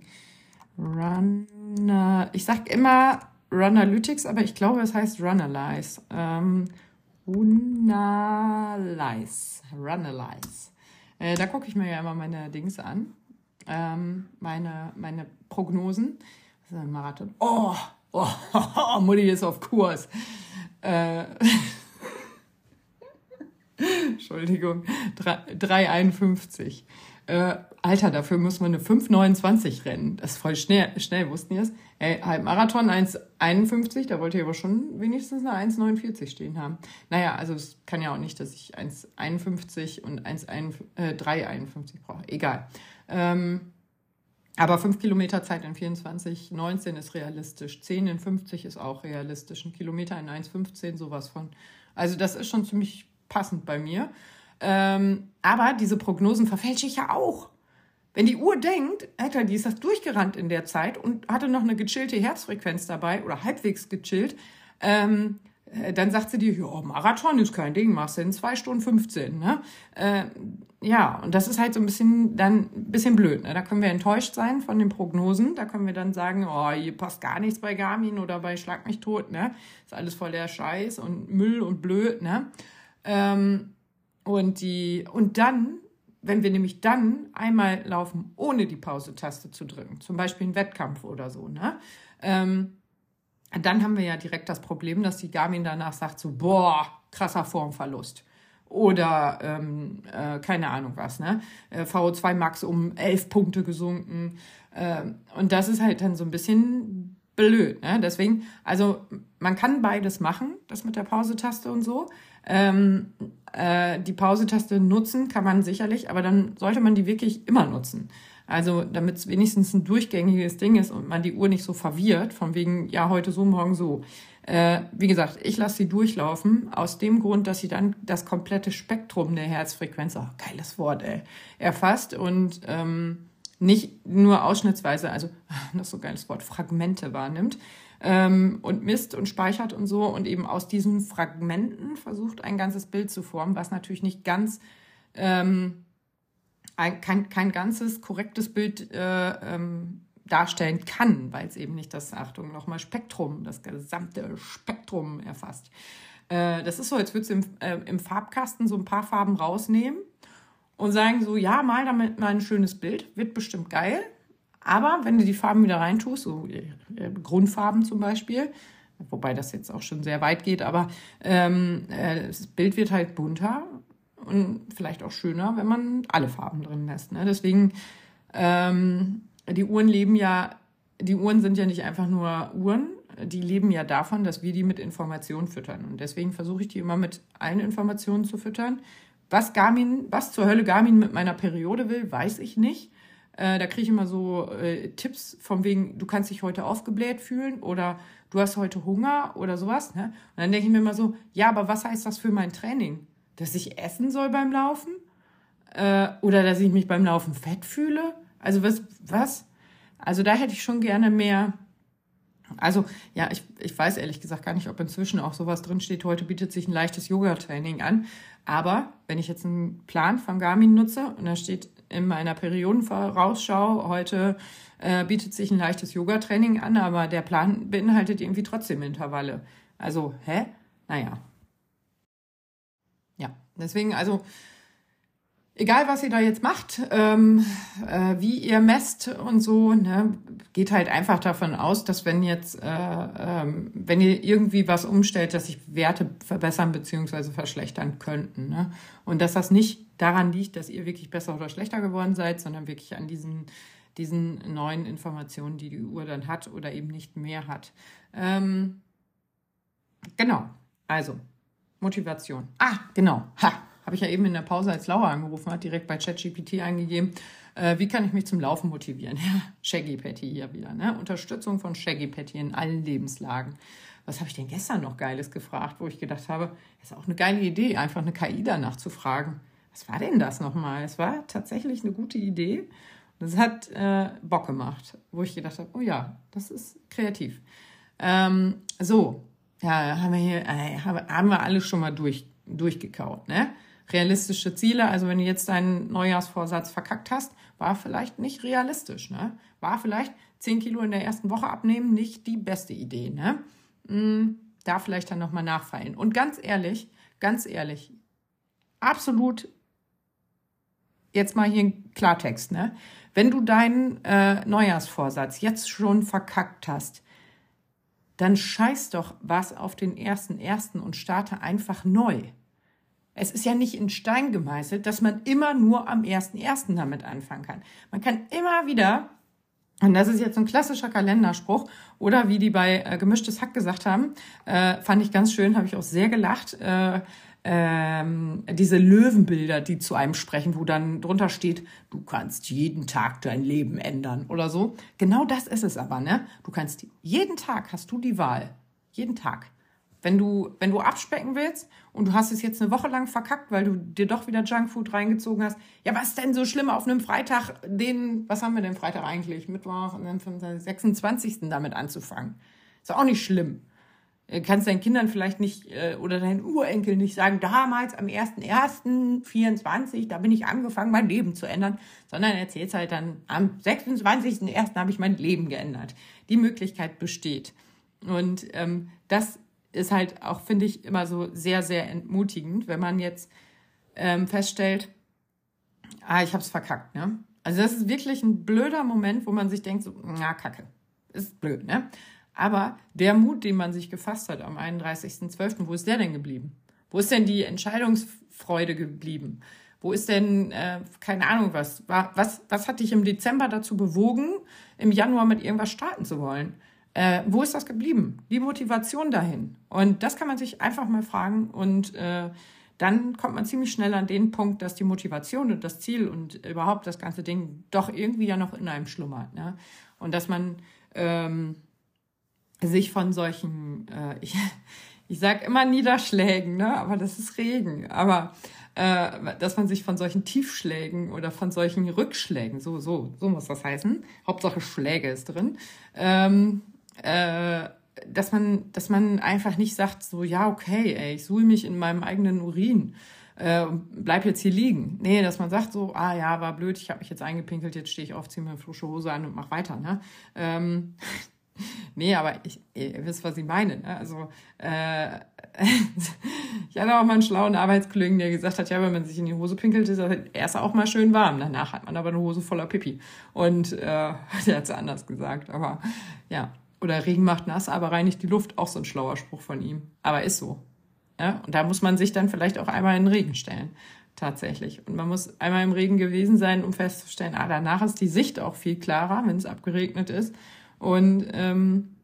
Runner ich sag immer Runalytics aber ich glaube es heißt Runalyze ähm, Runalyze. Runalyze. Äh, da gucke ich mir ja immer meine Dings an. Ähm, meine, meine Prognosen. Das ist ein Marathon. Oh, oh, oh Mutti ist auf Kurs. Äh, Entschuldigung. 3,51. Äh, Alter, dafür muss man eine 5,29 rennen. Das ist voll schnell, schnell wussten ihr es? Ey, Halbmarathon 1,51, da wollte ich aber schon wenigstens eine 1,49 stehen haben. Naja, also es kann ja auch nicht, dass ich 1,51 und 1,3,51 äh, brauche. Egal. Ähm, aber 5 Kilometer Zeit in 24, 19 ist realistisch. 10 in 50 ist auch realistisch. Ein Kilometer in 1,15, sowas von. Also das ist schon ziemlich passend bei mir. Ähm, aber diese Prognosen verfälsche ich ja auch. Wenn die Uhr denkt, Alter, die ist das durchgerannt in der Zeit und hatte noch eine gechillte Herzfrequenz dabei oder halbwegs gechillt, ähm, äh, dann sagt sie dir, ja, Marathon ist kein Ding, machst du in zwei Stunden 15. Ne? Äh, ja, und das ist halt so ein bisschen dann ein bisschen blöd. Ne? Da können wir enttäuscht sein von den Prognosen. Da können wir dann sagen, oh, hier passt gar nichts bei Garmin oder bei Schlag mich tot. Ne? Ist alles voll der Scheiß und Müll und blöd. Ne? Ähm, und, die, und dann, wenn wir nämlich dann einmal laufen, ohne die Pause-Taste zu drücken, zum Beispiel einen Wettkampf oder so, ne? Ähm, dann haben wir ja direkt das Problem, dass die Garmin danach sagt so, boah, krasser Formverlust. Oder ähm, äh, keine Ahnung was, ne? Äh, VO2 Max um elf Punkte gesunken. Äh, und das ist halt dann so ein bisschen blöd. Ne? Deswegen, also man kann beides machen, das mit der Pause-Taste und so. Ähm, äh, die Pause-Taste nutzen kann man sicherlich, aber dann sollte man die wirklich immer nutzen. Also damit es wenigstens ein durchgängiges Ding ist und man die Uhr nicht so verwirrt, von wegen, ja, heute so, morgen so. Äh, wie gesagt, ich lasse sie durchlaufen, aus dem Grund, dass sie dann das komplette Spektrum der Herzfrequenz, oh, geiles Wort, ey, erfasst und ähm, nicht nur ausschnittsweise, also das ist so ein geiles Wort, Fragmente wahrnimmt ähm, und misst und speichert und so und eben aus diesen Fragmenten versucht, ein ganzes Bild zu formen, was natürlich nicht ganz ähm, ein, kein, kein ganzes korrektes Bild äh, ähm, darstellen kann, weil es eben nicht das, Achtung, nochmal Spektrum, das gesamte Spektrum erfasst. Äh, das ist so, als würdest du im, äh, im Farbkasten so ein paar Farben rausnehmen und sagen so, ja, mal damit mal ein schönes Bild, wird bestimmt geil. Aber wenn du die Farben wieder reintust, so äh, Grundfarben zum Beispiel, wobei das jetzt auch schon sehr weit geht, aber ähm, äh, das Bild wird halt bunter und vielleicht auch schöner, wenn man alle Farben drin lässt. Ne? Deswegen, ähm, die Uhren leben ja, die Uhren sind ja nicht einfach nur Uhren, die leben ja davon, dass wir die mit Informationen füttern. Und deswegen versuche ich die immer mit allen Informationen zu füttern. Was Garmin, was zur Hölle Garmin mit meiner Periode will, weiß ich nicht. Äh, da kriege ich immer so äh, Tipps von wegen, du kannst dich heute aufgebläht fühlen oder du hast heute Hunger oder sowas. Ne? Und dann denke ich mir immer so, ja, aber was heißt das für mein Training? dass ich essen soll beim Laufen äh, oder dass ich mich beim Laufen fett fühle. Also was, was? Also da hätte ich schon gerne mehr. Also ja, ich, ich weiß ehrlich gesagt gar nicht, ob inzwischen auch sowas drinsteht. Heute bietet sich ein leichtes Yoga-Training an. Aber wenn ich jetzt einen Plan von Garmin nutze und da steht in meiner Periodenvorausschau, heute äh, bietet sich ein leichtes Yoga-Training an, aber der Plan beinhaltet irgendwie trotzdem Intervalle. Also, hä? Naja, Deswegen, also egal was ihr da jetzt macht, ähm, äh, wie ihr messt und so, ne, geht halt einfach davon aus, dass wenn jetzt, äh, ähm, wenn ihr irgendwie was umstellt, dass sich Werte verbessern bzw. verschlechtern könnten. Ne? Und dass das nicht daran liegt, dass ihr wirklich besser oder schlechter geworden seid, sondern wirklich an diesen, diesen neuen Informationen, die die Uhr dann hat oder eben nicht mehr hat. Ähm, genau, also Motivation. Ah, genau. Ha, habe ich ja eben in der Pause, als Laura angerufen hat, direkt bei ChatGPT eingegeben. Äh, wie kann ich mich zum Laufen motivieren? Ja, Shaggy Patty hier wieder. Ne? Unterstützung von Shaggy Patty in allen Lebenslagen. Was habe ich denn gestern noch Geiles gefragt, wo ich gedacht habe, ist auch eine geile Idee, einfach eine KI danach zu fragen. Was war denn das nochmal? Es war tatsächlich eine gute Idee. Das hat äh, Bock gemacht, wo ich gedacht habe, oh ja, das ist kreativ. Ähm, so, ja, haben wir hier, äh, haben wir alles schon mal durch, durchgekaut, ne? Realistische Ziele, also wenn du jetzt deinen Neujahrsvorsatz verkackt hast, war vielleicht nicht realistisch, ne? War vielleicht 10 Kilo in der ersten Woche abnehmen nicht die beste Idee, ne? Hm, da vielleicht dann nochmal nachfallen. Und ganz ehrlich, ganz ehrlich, absolut jetzt mal hier ein Klartext, ne? Wenn du deinen äh, Neujahrsvorsatz jetzt schon verkackt hast, dann scheiß doch was auf den ersten ersten und starte einfach neu. Es ist ja nicht in Stein gemeißelt, dass man immer nur am ersten ersten damit anfangen kann. Man kann immer wieder und das ist jetzt ein klassischer Kalenderspruch. Oder wie die bei äh, Gemischtes Hack gesagt haben, äh, fand ich ganz schön, habe ich auch sehr gelacht. Äh, ähm, diese Löwenbilder, die zu einem sprechen, wo dann drunter steht, du kannst jeden Tag dein Leben ändern oder so. Genau das ist es aber, ne? Du kannst jeden Tag hast du die Wahl. Jeden Tag. Wenn du, wenn du abspecken willst und du hast es jetzt eine Woche lang verkackt, weil du dir doch wieder Junkfood reingezogen hast, ja, was ist denn so schlimm auf einem Freitag, den, was haben wir denn Freitag eigentlich? Mittwoch, und dann vom 26. damit anzufangen. Ist auch nicht schlimm. äh, kannst deinen Kindern vielleicht nicht äh, oder deinen Urenkel nicht sagen, damals am 1.1.24, da bin ich angefangen, mein Leben zu ändern, sondern erzählst halt dann, am 26.1. habe ich mein Leben geändert. Die Möglichkeit besteht. Und ähm, das ist halt auch, finde ich, immer so sehr, sehr entmutigend, wenn man jetzt ähm, feststellt, ah, ich es verkackt. Ne? Also das ist wirklich ein blöder Moment, wo man sich denkt, so, na, kacke, ist blöd, ne? Aber der Mut, den man sich gefasst hat am 31.12., wo ist der denn geblieben? Wo ist denn die Entscheidungsfreude geblieben? Wo ist denn, äh, keine Ahnung, was, was, was hat dich im Dezember dazu bewogen, im Januar mit irgendwas starten zu wollen? Äh, wo ist das geblieben? Die Motivation dahin. Und das kann man sich einfach mal fragen und äh, dann kommt man ziemlich schnell an den Punkt, dass die Motivation und das Ziel und überhaupt das ganze Ding doch irgendwie ja noch in einem schlummert. Ne? Und dass man ähm, sich von solchen, äh, ich, ich sage immer Niederschlägen, ne? aber das ist Regen, aber äh, dass man sich von solchen Tiefschlägen oder von solchen Rückschlägen, so, so, so muss das heißen, Hauptsache Schläge ist drin, ähm, äh, dass man, dass man einfach nicht sagt, so, ja, okay, ey, ich suche mich in meinem eigenen Urin äh, bleib jetzt hier liegen. Nee, dass man sagt so, ah ja, war blöd, ich habe mich jetzt eingepinkelt, jetzt stehe ich auf, ziehe mir eine frische Hose an und mach weiter. Ne? Ähm, nee, aber ich, ihr wisst, was ich meine. Ne? Also äh, ich hatte auch mal einen schlauen Arbeitskollegen, der gesagt hat, ja, wenn man sich in die Hose pinkelt, ist das erst auch mal schön warm. Danach hat man aber eine Hose voller Pipi. Und äh, der hat es anders gesagt. Aber ja, oder Regen macht nass, aber reinigt die Luft, auch so ein schlauer Spruch von ihm. Aber ist so. Ja? Und da muss man sich dann vielleicht auch einmal in den Regen stellen. Tatsächlich. Und man muss einmal im Regen gewesen sein, um festzustellen, ah, danach ist die Sicht auch viel klarer, wenn es abgeregnet ist. Und ähm,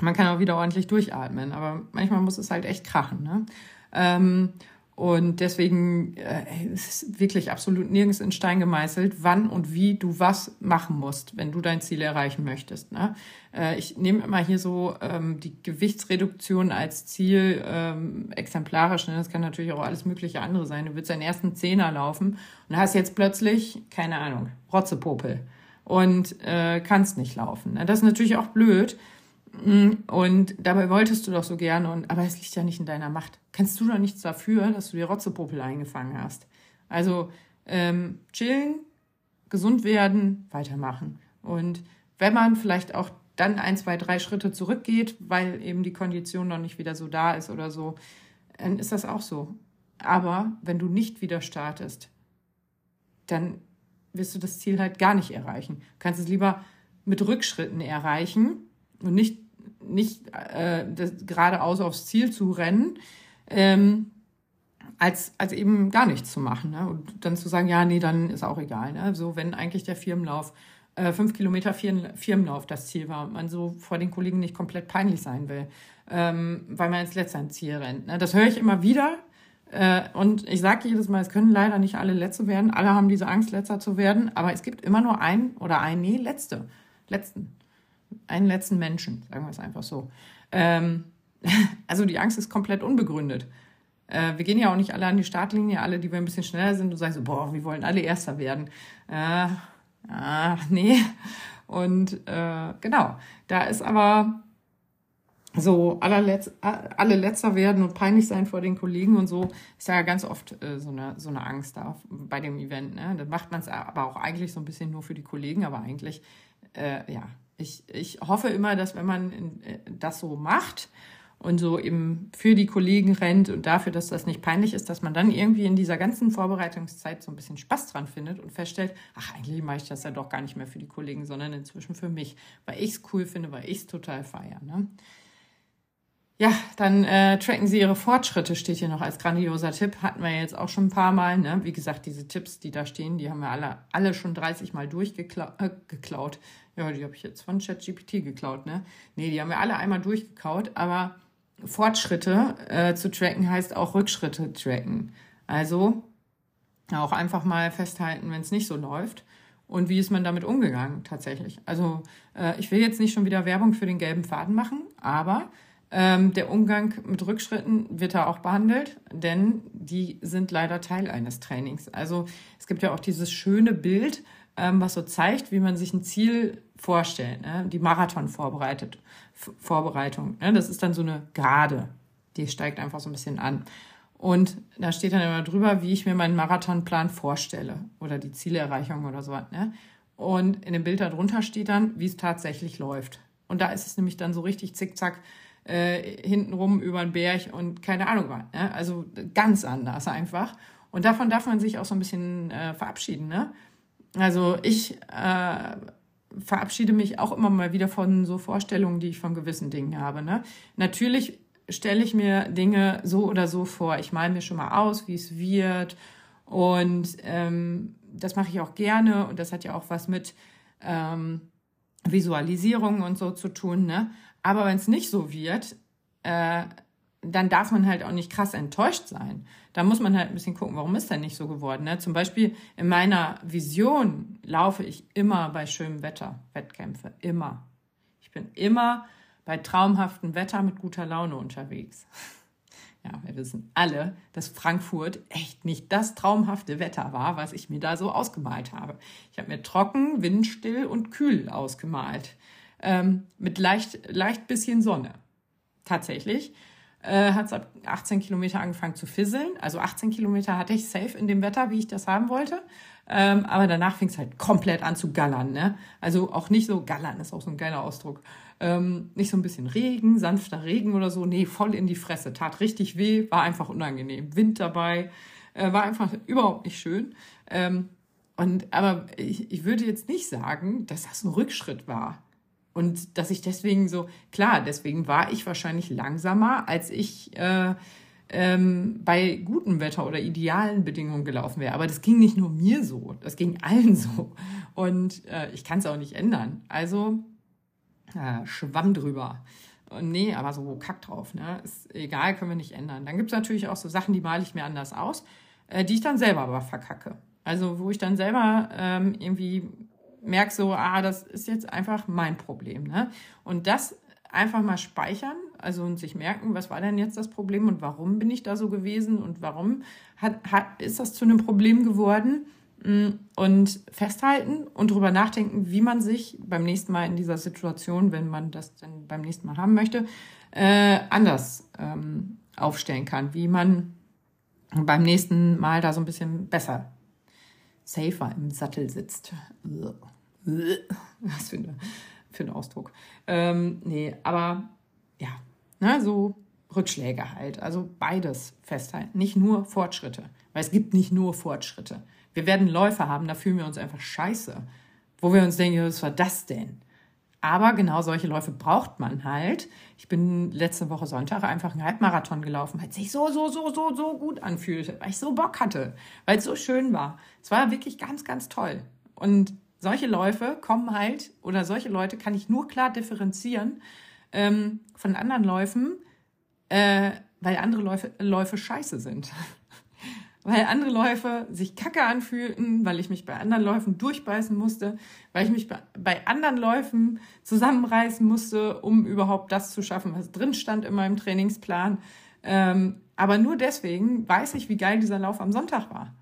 man kann auch wieder ordentlich durchatmen. Aber manchmal muss es halt echt krachen. Ne? Ähm, und deswegen äh, ist wirklich absolut nirgends in Stein gemeißelt, wann und wie du was machen musst, wenn du dein Ziel erreichen möchtest. Ne? Äh, ich nehme immer hier so ähm, die Gewichtsreduktion als Ziel ähm, exemplarisch. Ne? Das kann natürlich auch alles mögliche andere sein. Du willst deinen ersten Zehner laufen und hast jetzt plötzlich, keine Ahnung, Rotzepopel und äh, kannst nicht laufen. Ne? Das ist natürlich auch blöd. Mm, und dabei wolltest du doch so gerne, und, aber es liegt ja nicht in deiner Macht. Kannst du doch nichts dafür, dass du die Rotzepopel eingefangen hast. Also ähm, chillen, gesund werden, weitermachen. Und wenn man vielleicht auch dann ein, zwei, drei Schritte zurückgeht, weil eben die Kondition noch nicht wieder so da ist oder so, dann ist das auch so. Aber wenn du nicht wieder startest, dann wirst du das Ziel halt gar nicht erreichen. Du kannst es lieber mit Rückschritten erreichen und nicht, nicht äh, das, geradeaus aufs Ziel zu rennen, ähm, als, als eben gar nichts zu machen. Ne? Und dann zu sagen, ja, nee, dann ist auch egal. Ne? So, wenn eigentlich der Firmenlauf, äh, fünf Kilometer Firmenlauf das Ziel war und man so vor den Kollegen nicht komplett peinlich sein will, ähm, weil man als letzter ein Ziel rennt. Ne? Das höre ich immer wieder. Äh, und ich sage jedes Mal, es können leider nicht alle Letzte werden. Alle haben diese Angst, letzter zu werden. Aber es gibt immer nur einen oder einen, nee, letzte. Letzten einen letzten Menschen, sagen wir es einfach so. Ähm, also die Angst ist komplett unbegründet. Äh, wir gehen ja auch nicht alle an die Startlinie, alle, die wir ein bisschen schneller sind und sagen so, boah, wir wollen alle Erster werden. Äh, ah, nee. Und äh, genau, da ist aber so allerletz, alle letzter werden und peinlich sein vor den Kollegen und so, ist ja ganz oft äh, so, eine, so eine Angst da bei dem Event. Ne? Dann macht man es aber auch eigentlich so ein bisschen nur für die Kollegen, aber eigentlich, äh, ja, ich, ich hoffe immer, dass wenn man äh, das so macht und so eben für die Kollegen rennt und dafür, dass das nicht peinlich ist, dass man dann irgendwie in dieser ganzen Vorbereitungszeit so ein bisschen Spaß dran findet und feststellt, ach, eigentlich mache ich das ja doch gar nicht mehr für die Kollegen, sondern inzwischen für mich, weil ich es cool finde, weil ich es total feiere. Ne? Ja, dann äh, tracken Sie Ihre Fortschritte, steht hier noch als grandioser Tipp. Hatten wir jetzt auch schon ein paar Mal. Ne? Wie gesagt, diese Tipps, die da stehen, die haben wir alle, alle schon 30 Mal durchgeklaut. Äh, ja, die habe ich jetzt von ChatGPT geklaut, ne? Nee, die haben wir alle einmal durchgekaut, aber Fortschritte äh, zu tracken heißt auch Rückschritte tracken. Also auch einfach mal festhalten, wenn es nicht so läuft. Und wie ist man damit umgegangen tatsächlich? Also äh, ich will jetzt nicht schon wieder Werbung für den gelben Faden machen, aber ähm, der Umgang mit Rückschritten wird da auch behandelt, denn die sind leider Teil eines Trainings. Also es gibt ja auch dieses schöne Bild, was so zeigt, wie man sich ein Ziel vorstellt. Ne? Die Marathon vorbereitet, Vorbereitung. Ne? Das ist dann so eine Gerade. Die steigt einfach so ein bisschen an. Und da steht dann immer drüber, wie ich mir meinen Marathonplan vorstelle oder die Zielerreichung oder so. Ne? Und in dem Bild darunter steht dann, wie es tatsächlich läuft. Und da ist es nämlich dann so richtig zickzack äh, hintenrum über den Berg und keine Ahnung was. Ne? Also ganz anders einfach. Und davon darf man sich auch so ein bisschen äh, verabschieden. Ne? Also ich äh, verabschiede mich auch immer mal wieder von so Vorstellungen, die ich von gewissen Dingen habe. Ne? Natürlich stelle ich mir Dinge so oder so vor. Ich male mir schon mal aus, wie es wird. Und ähm, das mache ich auch gerne. Und das hat ja auch was mit ähm, Visualisierung und so zu tun. Ne? Aber wenn es nicht so wird, äh, dann darf man halt auch nicht krass enttäuscht sein. Da muss man halt ein bisschen gucken, warum ist denn nicht so geworden. Ne? Zum Beispiel in meiner Vision laufe ich immer bei schönem Wetter Wettkämpfe. Immer. Ich bin immer bei traumhaftem Wetter mit guter Laune unterwegs. Ja, wir wissen alle, dass Frankfurt echt nicht das traumhafte Wetter war, was ich mir da so ausgemalt habe. Ich habe mir trocken, windstill und kühl ausgemalt. Ähm, mit leicht, leicht bisschen Sonne. Tatsächlich äh, hat es ab 18 Kilometer angefangen zu fisseln. Also 18 Kilometer hatte ich safe in dem Wetter, wie ich das haben wollte. Ähm, aber danach fing es halt komplett an zu gallern. Ne? Also auch nicht so, gallern ist auch so ein geiler Ausdruck. Ähm, nicht so ein bisschen Regen, sanfter Regen oder so. Nee, voll in die Fresse. Tat richtig weh, war einfach unangenehm. Wind dabei, äh, war einfach überhaupt nicht schön. Ähm, und, aber ich, ich würde jetzt nicht sagen, dass das ein Rückschritt war. Und dass ich deswegen so, klar, deswegen war ich wahrscheinlich langsamer, als ich äh, ähm, bei gutem Wetter oder idealen Bedingungen gelaufen wäre. Aber das ging nicht nur mir so, das ging allen so. Und äh, ich kann es auch nicht ändern. Also äh, schwamm drüber. Und nee, aber so kack drauf. Ne? Ist egal, können wir nicht ändern. Dann gibt es natürlich auch so Sachen, die male ich mir anders aus, äh, die ich dann selber aber verkacke. Also wo ich dann selber ähm, irgendwie merke so, ah, das ist jetzt einfach mein Problem. Ne? Und das einfach mal speichern, also und sich merken, was war denn jetzt das Problem und warum bin ich da so gewesen und warum hat, hat, ist das zu einem Problem geworden mm, und festhalten und darüber nachdenken, wie man sich beim nächsten Mal in dieser Situation, wenn man das dann beim nächsten Mal haben möchte, äh, anders ähm, aufstellen kann, wie man beim nächsten Mal da so ein bisschen besser safer im Sattel sitzt. Was für, eine, für ein Ausdruck. Ähm, nee, aber ja, ne, so Rückschläge halt. Also beides festhalten. Nicht nur Fortschritte. Weil es gibt nicht nur Fortschritte. Wir werden Läufe haben, da fühlen wir uns einfach scheiße. Wo wir uns denken, was war das denn? Aber genau solche Läufe braucht man halt. Ich bin letzte Woche Sonntag einfach einen Halbmarathon gelaufen, weil es sich so, so, so, so, so gut anfühlte, weil ich so Bock hatte, weil es so schön war. Es war wirklich ganz, ganz toll. Und solche Läufe kommen halt, oder solche Leute kann ich nur klar differenzieren ähm, von anderen Läufen, äh, weil andere Läufe, Läufe scheiße sind weil andere Läufe sich kacke anfühlten, weil ich mich bei anderen Läufen durchbeißen musste, weil ich mich bei anderen Läufen zusammenreißen musste, um überhaupt das zu schaffen, was drin stand in meinem Trainingsplan. Ähm, aber nur deswegen weiß ich, wie geil dieser Lauf am Sonntag war.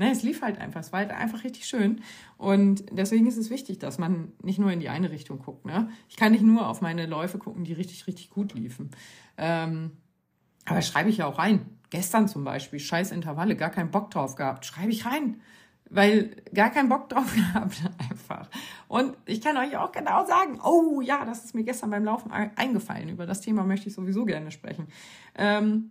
Ne, es lief halt einfach, es war halt einfach richtig schön. Und deswegen ist es wichtig, dass man nicht nur in die eine Richtung guckt. Ne? Ich kann nicht nur auf meine Läufe gucken, die richtig, richtig gut liefen. Ähm, aber schreibe ich ja auch rein. Gestern zum Beispiel, scheiß Intervalle, gar keinen Bock drauf gehabt. Schreibe ich rein. Weil gar keinen Bock drauf gehabt, einfach. Und ich kann euch auch genau sagen, oh ja, das ist mir gestern beim Laufen eingefallen. Über das Thema möchte ich sowieso gerne sprechen. Ähm,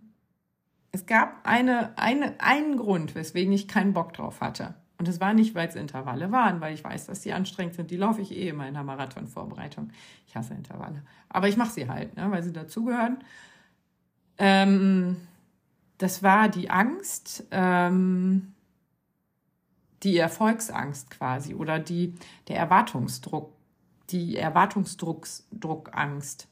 es gab eine, eine, einen Grund, weswegen ich keinen Bock drauf hatte. Und es war nicht, weil es Intervalle waren, weil ich weiß, dass die anstrengend sind. Die laufe ich eh immer in der Marathonvorbereitung. Ich hasse Intervalle. Aber ich mache sie halt, ne, weil sie dazugehören. Ähm, das war die Angst, ähm, die Erfolgsangst quasi oder die, der Erwartungsdruck, die Erwartungsdruckangst.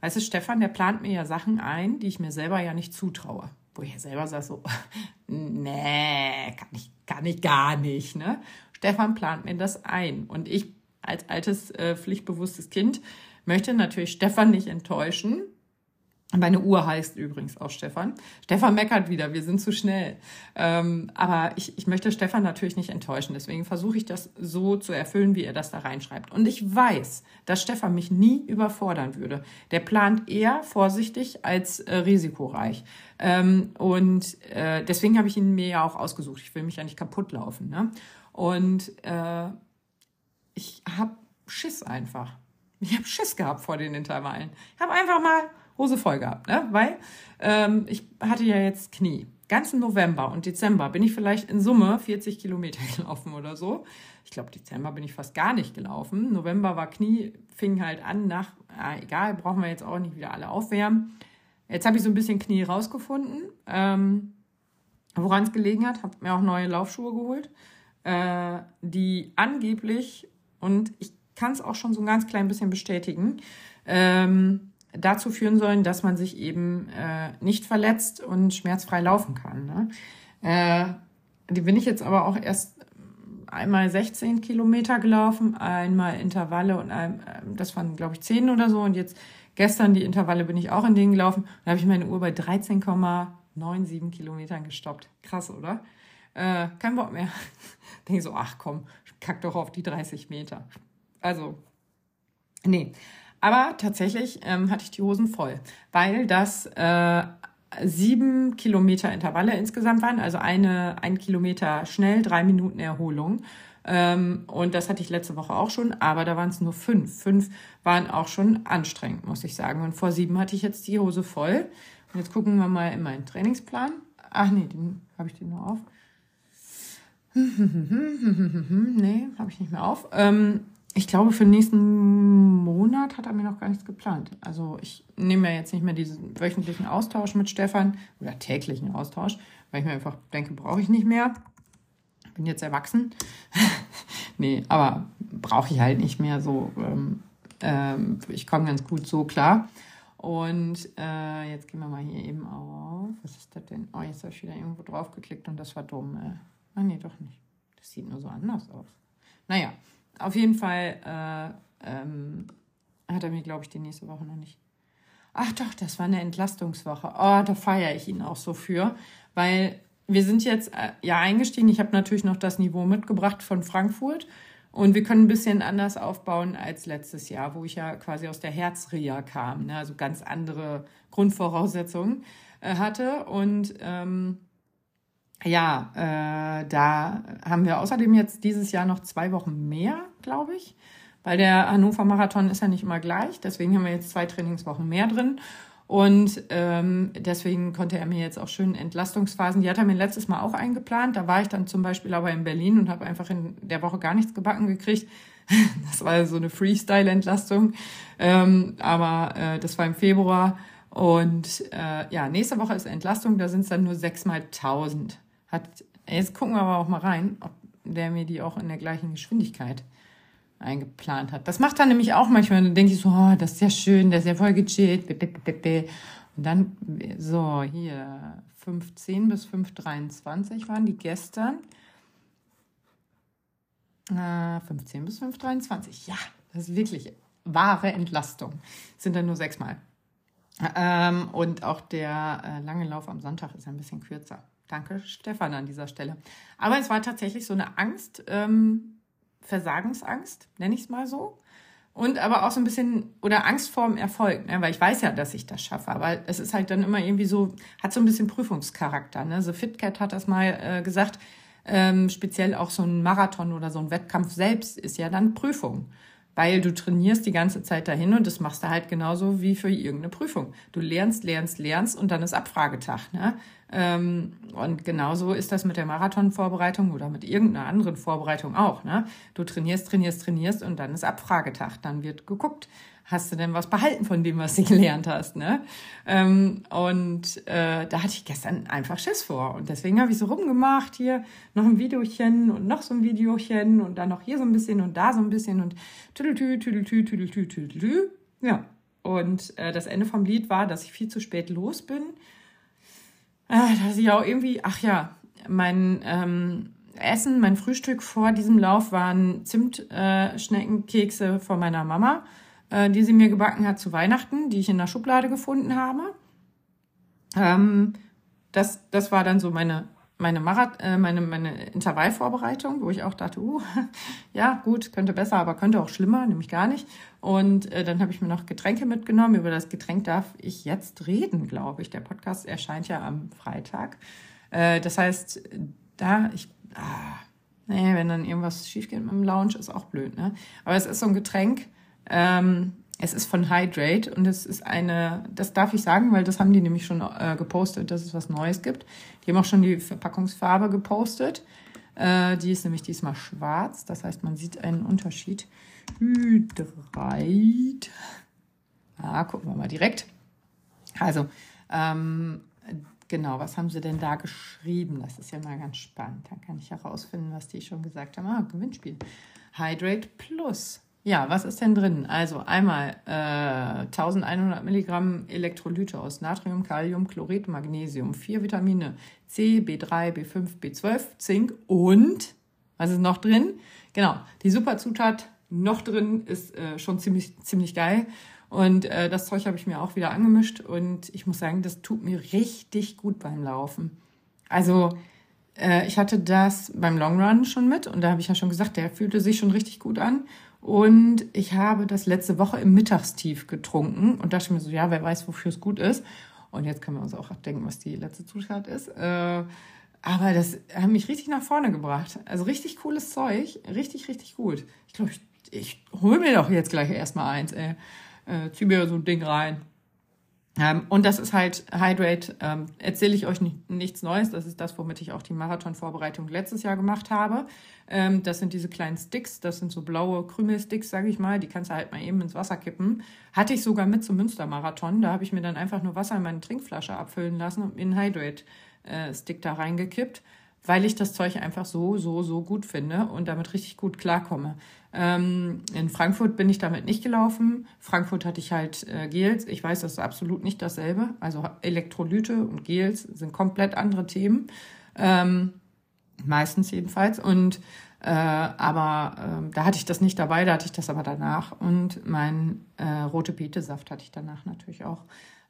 Weißt du, Stefan, der plant mir ja Sachen ein, die ich mir selber ja nicht zutraue. Wo ich ja selber sage so, nee, kann ich, kann ich gar nicht, ne? Stefan plant mir das ein. Und ich als altes, äh, pflichtbewusstes Kind möchte natürlich Stefan nicht enttäuschen Meine Uhr heißt übrigens auch Stefan. Stefan meckert wieder, wir sind zu schnell. Ähm, aber ich, ich möchte Stefan natürlich nicht enttäuschen. Deswegen versuche ich das so zu erfüllen, wie er das da reinschreibt. Und ich weiß, dass Stefan mich nie überfordern würde. Der plant eher vorsichtig als äh, risikoreich. Ähm, und äh, deswegen habe ich ihn mir ja auch ausgesucht. Ich will mich ja nicht kaputt laufen. Ne? Und äh, ich habe Schiss einfach. Ich habe Schiss gehabt vor den Intervallen. Ich habe einfach mal Hose voll gehabt, ne? weil ähm, ich hatte ja jetzt Knie. Ganzen November und Dezember bin ich vielleicht in Summe 40 Kilometer gelaufen oder so. Ich glaube, Dezember bin ich fast gar nicht gelaufen. November war Knie, fing halt an nach, ah, egal, brauchen wir jetzt auch nicht wieder alle aufwärmen. Jetzt habe ich so ein bisschen Knie rausgefunden, ähm, woran es gelegen hat. Habe mir auch neue Laufschuhe geholt, äh, die angeblich, und ich kann es auch schon so ein ganz klein bisschen bestätigen, ähm, dazu führen sollen, dass man sich eben äh, nicht verletzt und schmerzfrei laufen kann. Ne? Äh, die bin ich jetzt aber auch erst einmal 16 Kilometer gelaufen, einmal Intervalle und ein, äh, das waren, glaube ich, 10 oder so. Und jetzt gestern die Intervalle bin ich auch in denen gelaufen. Da habe ich meine Uhr bei 13,97 Kilometern gestoppt. Krass, oder? Äh, kein Bock mehr. Denke so, ach komm, kack doch auf die 30 Meter. Also, nee. Aber tatsächlich ähm, hatte ich die Hosen voll, weil das äh, sieben Kilometer Intervalle insgesamt waren, also eine, ein Kilometer schnell, drei Minuten Erholung. Ähm, und das hatte ich letzte Woche auch schon, aber da waren es nur fünf. Fünf waren auch schon anstrengend, muss ich sagen. Und vor sieben hatte ich jetzt die Hose voll. Und jetzt gucken wir mal in meinen Trainingsplan. Ach nee, den habe ich den nur auf. nee, habe ich nicht mehr auf. Ähm, ich glaube, für den nächsten Monat hat er mir noch gar nichts geplant. Also ich nehme ja jetzt nicht mehr diesen wöchentlichen Austausch mit Stefan oder täglichen Austausch, weil ich mir einfach denke, brauche ich nicht mehr. Bin jetzt erwachsen. nee, aber brauche ich halt nicht mehr so. Ähm, ähm, ich komme ganz gut so klar. Und äh, jetzt gehen wir mal hier eben auf. Was ist das denn? Oh, jetzt habe ich wieder irgendwo drauf geklickt und das war dumm. Äh. Ah, nee, doch nicht. Das sieht nur so anders aus. Naja, auf jeden Fall äh, ähm, hat er mir, glaube ich, die nächste Woche noch nicht. Ach doch, das war eine Entlastungswoche. Oh, da feiere ich ihn auch so für, weil wir sind jetzt äh, ja eingestiegen. Ich habe natürlich noch das Niveau mitgebracht von Frankfurt und wir können ein bisschen anders aufbauen als letztes Jahr, wo ich ja quasi aus der Herzreha kam, ne? also ganz andere Grundvoraussetzungen äh, hatte und ähm, ja, äh, da haben wir außerdem jetzt dieses Jahr noch zwei Wochen mehr, glaube ich, weil der Hannover Marathon ist ja nicht immer gleich. Deswegen haben wir jetzt zwei Trainingswochen mehr drin. Und ähm, deswegen konnte er mir jetzt auch schön Entlastungsphasen, die hat er mir letztes Mal auch eingeplant. Da war ich dann zum Beispiel aber in Berlin und habe einfach in der Woche gar nichts gebacken gekriegt. Das war so eine Freestyle-Entlastung. Ähm, aber äh, das war im Februar. Und äh, ja, nächste Woche ist Entlastung, da sind es dann nur sechs mal tausend. Hat, jetzt gucken wir aber auch mal rein, ob der mir die auch in der gleichen Geschwindigkeit eingeplant hat. Das macht er nämlich auch manchmal. Dann denke ich so, oh, das ist ja schön, das ist ja voll gechillt. Und dann, so, hier, 5.10 bis 5.23 waren die gestern. Äh, 15 bis 5.23. Ja, das ist wirklich wahre Entlastung. sind dann nur sechsmal. Ähm, und auch der äh, lange Lauf am Sonntag ist ein bisschen kürzer. Danke, Stefan, an dieser Stelle. Aber es war tatsächlich so eine Angst, ähm, Versagensangst, nenne ich es mal so. Und aber auch so ein bisschen, oder Angst vorm Erfolg, ne? weil ich weiß ja, dass ich das schaffe. Aber es ist halt dann immer irgendwie so, hat so ein bisschen Prüfungscharakter. Ne? So FitCat hat das mal äh, gesagt, ähm, speziell auch so ein Marathon oder so ein Wettkampf selbst ist ja dann Prüfung weil du trainierst die ganze Zeit dahin und das machst du halt genauso wie für irgendeine Prüfung. Du lernst, lernst, lernst und dann ist Abfragetag. Ne? Ähm, und genauso ist das mit der Marathonvorbereitung oder mit irgendeiner anderen Vorbereitung auch. Ne? Du trainierst, trainierst, trainierst und dann ist Abfragetag. Dann wird geguckt, hast du denn was behalten von dem, was du gelernt hast? Ne? Ähm, und äh, da hatte ich gestern einfach Schiss vor. Und deswegen habe ich so rumgemacht, hier noch ein Videochen und noch so ein Videochen und dann noch hier so ein bisschen und da so ein bisschen und tüdeltü, tüdeltü, tüdeltü, tüdeltü. Ja. Und äh, das Ende vom Lied war, dass ich viel zu spät los bin. Äh, dass ich auch irgendwie, ach ja, mein ähm, Essen, mein Frühstück vor diesem Lauf waren Zimtschneckenkekse äh, von meiner Mama äh, die sie mir gebacken hat zu Weihnachten, die ich in der Schublade gefunden habe. Ähm, das, das war dann so meine meine, Marath äh, meine, meine Intervallvorbereitung, wo ich auch dachte, uh, ja, gut, könnte besser, aber könnte auch schlimmer, nämlich gar nicht. Und äh, dann habe ich mir noch Getränke mitgenommen. Über das Getränk darf ich jetzt reden, glaube ich. Der Podcast erscheint ja am Freitag. Äh, das heißt, da ich, ah, nee, wenn dann irgendwas schief geht mit dem Lounge, ist auch blöd, ne? Aber es ist so ein Getränk, ähm, es ist von Hydrate und es ist eine, das darf ich sagen, weil das haben die nämlich schon äh, gepostet, dass es was Neues gibt. Die haben auch schon die Verpackungsfarbe gepostet. Äh, die ist nämlich diesmal schwarz, das heißt, man sieht einen Unterschied. Hydrate. Ah, gucken wir mal direkt. Also, ähm, genau, was haben sie denn da geschrieben? Das ist ja mal ganz spannend. Da kann ich herausfinden, was die schon gesagt haben. Ah, Gewinnspiel. Hydrate Plus. Ja, was ist denn drin? Also einmal äh, 1100 Milligramm Elektrolyte aus Natrium, Kalium, Chlorid, Magnesium, vier Vitamine C, B3, B5, B12, Zink und was ist noch drin? Genau, die Superzutat noch drin ist äh, schon ziemlich ziemlich geil und äh, das Zeug habe ich mir auch wieder angemischt und ich muss sagen, das tut mir richtig gut beim Laufen. Also äh, ich hatte das beim Long Run schon mit und da habe ich ja schon gesagt, der fühlte sich schon richtig gut an und ich habe das letzte Woche im Mittagstief getrunken und dachte mir so, ja, wer weiß, wofür es gut ist. Und jetzt können wir uns auch denken, was die letzte Zutat ist. Äh, aber das hat mich richtig nach vorne gebracht. Also richtig cooles Zeug. Richtig, richtig gut. Ich glaube, ich, ich hole mir doch jetzt gleich erstmal eins, ey. Äh, zieh mir so ein Ding rein. Ähm, und das ist halt Hydrate, ähm, erzähle ich euch nicht, nichts Neues. Das ist das, womit ich auch die Marathonvorbereitung letztes Jahr gemacht habe. Ähm, das sind diese kleinen Sticks, das sind so blaue Krümelsticks, sage ich mal. Die kannst du halt mal eben ins Wasser kippen. Hatte ich sogar mit zum Münstermarathon. Da habe ich mir dann einfach nur Wasser in meine Trinkflasche abfüllen lassen und mir einen Hydrate-Stick äh, da reingekippt weil ich das Zeug einfach so, so, so gut finde und damit richtig gut klarkomme. Ähm, in Frankfurt bin ich damit nicht gelaufen. Frankfurt hatte ich halt äh, Gels. Ich weiß, das ist absolut nicht dasselbe. Also Elektrolyte und Gels sind komplett andere Themen. Ähm, meistens jedenfalls. Und äh, aber äh, da hatte ich das nicht dabei, da hatte ich das aber danach. Und mein äh, rote Beete-Saft hatte ich danach natürlich auch.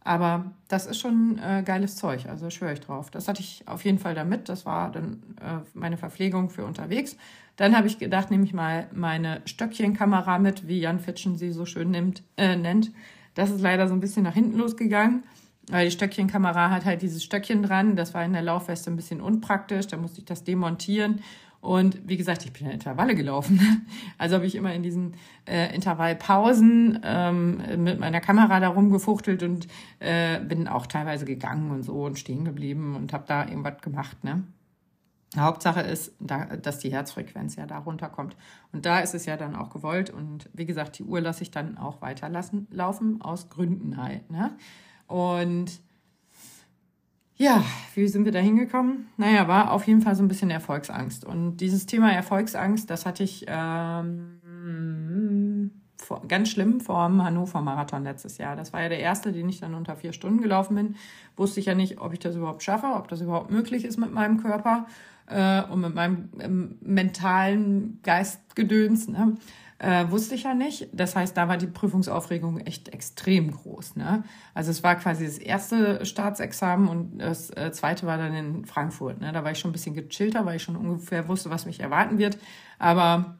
Aber das ist schon äh, geiles Zeug, also schwöre ich drauf. Das hatte ich auf jeden Fall damit. Das war dann äh, meine Verpflegung für unterwegs. Dann habe ich gedacht, nehme ich mal meine Stöckchenkamera mit, wie Jan Fitschen sie so schön nimmt, äh, nennt. Das ist leider so ein bisschen nach hinten losgegangen, weil die Stöckchenkamera hat halt dieses Stöckchen dran. Das war in der Laufweste ein bisschen unpraktisch. Da musste ich das demontieren und wie gesagt, ich bin ja Intervalle gelaufen. Also habe ich immer in diesen äh, Intervallpausen ähm, mit meiner Kamera da rumgefuchtelt und äh, bin auch teilweise gegangen und so und stehen geblieben und habe da irgendwas gemacht. Ne? Hauptsache ist, da, dass die Herzfrequenz ja da runterkommt. Und da ist es ja dann auch gewollt. Und wie gesagt, die Uhr lasse ich dann auch weiterlassen laufen, aus Gründen halt. Ne? Und ja, wie sind wir da hingekommen? Naja, war auf jeden Fall so ein bisschen Erfolgsangst. Und dieses Thema Erfolgsangst, das hatte ich ähm, vor, ganz schlimm vor dem Hannover-Marathon letztes Jahr. Das war ja der erste, den ich dann unter vier Stunden gelaufen bin. Wusste ich ja nicht, ob ich das überhaupt schaffe, ob das überhaupt möglich ist mit meinem Körper äh, und mit meinem ähm, mentalen Geistgedöns. Ne? Äh, wusste ich ja nicht. Das heißt, da war die Prüfungsaufregung echt extrem groß. Ne? Also es war quasi das erste Staatsexamen und das äh, zweite war dann in Frankfurt. Ne? Da war ich schon ein bisschen gechillter, weil ich schon ungefähr wusste, was mich erwarten wird. Aber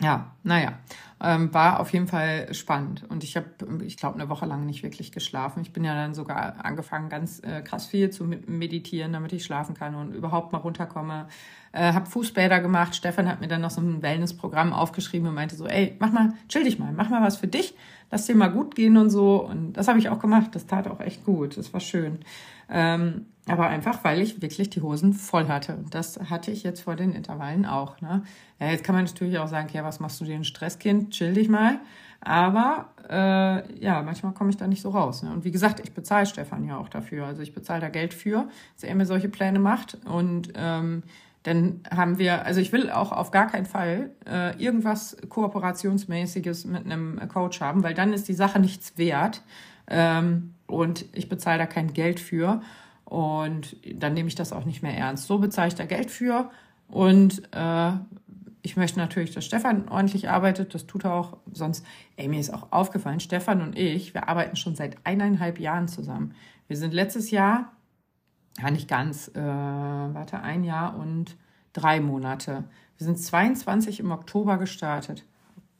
ja, naja, ähm, war auf jeden Fall spannend. Und ich habe, ich glaube, eine Woche lang nicht wirklich geschlafen. Ich bin ja dann sogar angefangen, ganz äh, krass viel zu meditieren, damit ich schlafen kann und überhaupt mal runterkomme. Äh, habe Fußbäder gemacht. Stefan hat mir dann noch so ein Wellnessprogramm aufgeschrieben und meinte so, ey, mach mal, chill dich mal, mach mal was für dich, lass dir mal gut gehen und so. Und das habe ich auch gemacht. Das tat auch echt gut. Das war schön. Ähm, aber einfach, weil ich wirklich die Hosen voll hatte. Und das hatte ich jetzt vor den Intervallen auch. Ne? Ja, jetzt kann man natürlich auch sagen, ja, was machst du dir ein Stresskind? Chill dich mal. Aber äh, ja, manchmal komme ich da nicht so raus. Ne? Und wie gesagt, ich bezahle Stefan ja auch dafür. Also ich bezahle da Geld für, dass er mir solche Pläne macht. Und ähm, dann haben wir, also ich will auch auf gar keinen Fall äh, irgendwas Kooperationsmäßiges mit einem Coach haben, weil dann ist die Sache nichts wert. Ähm, und ich bezahle da kein Geld für. Und dann nehme ich das auch nicht mehr ernst. So bezahle ich da Geld für und äh, ich möchte natürlich, dass Stefan ordentlich arbeitet. Das tut er auch. Sonst, ey, mir ist auch aufgefallen, Stefan und ich, wir arbeiten schon seit eineinhalb Jahren zusammen. Wir sind letztes Jahr, ja nicht ganz, äh, warte, ein Jahr und drei Monate. Wir sind 22 im Oktober gestartet.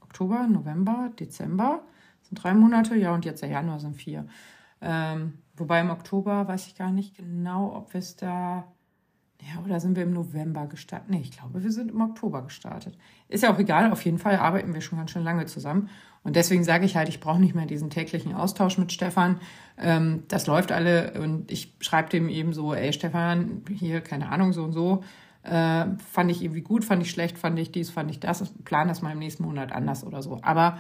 Oktober, November, Dezember sind drei Monate, ja, und jetzt der Januar sind vier. Ähm, wobei im Oktober weiß ich gar nicht genau, ob wir es da ja, oder sind wir im November gestartet? Nee, ich glaube, wir sind im Oktober gestartet. Ist ja auch egal, auf jeden Fall arbeiten wir schon ganz schön lange zusammen. Und deswegen sage ich halt, ich brauche nicht mehr diesen täglichen Austausch mit Stefan. Ähm, das läuft alle und ich schreibe dem eben so, ey Stefan, hier, keine Ahnung, so und so. Äh, fand ich irgendwie gut, fand ich schlecht, fand ich dies, fand ich das. Plan das mal im nächsten Monat anders oder so. Aber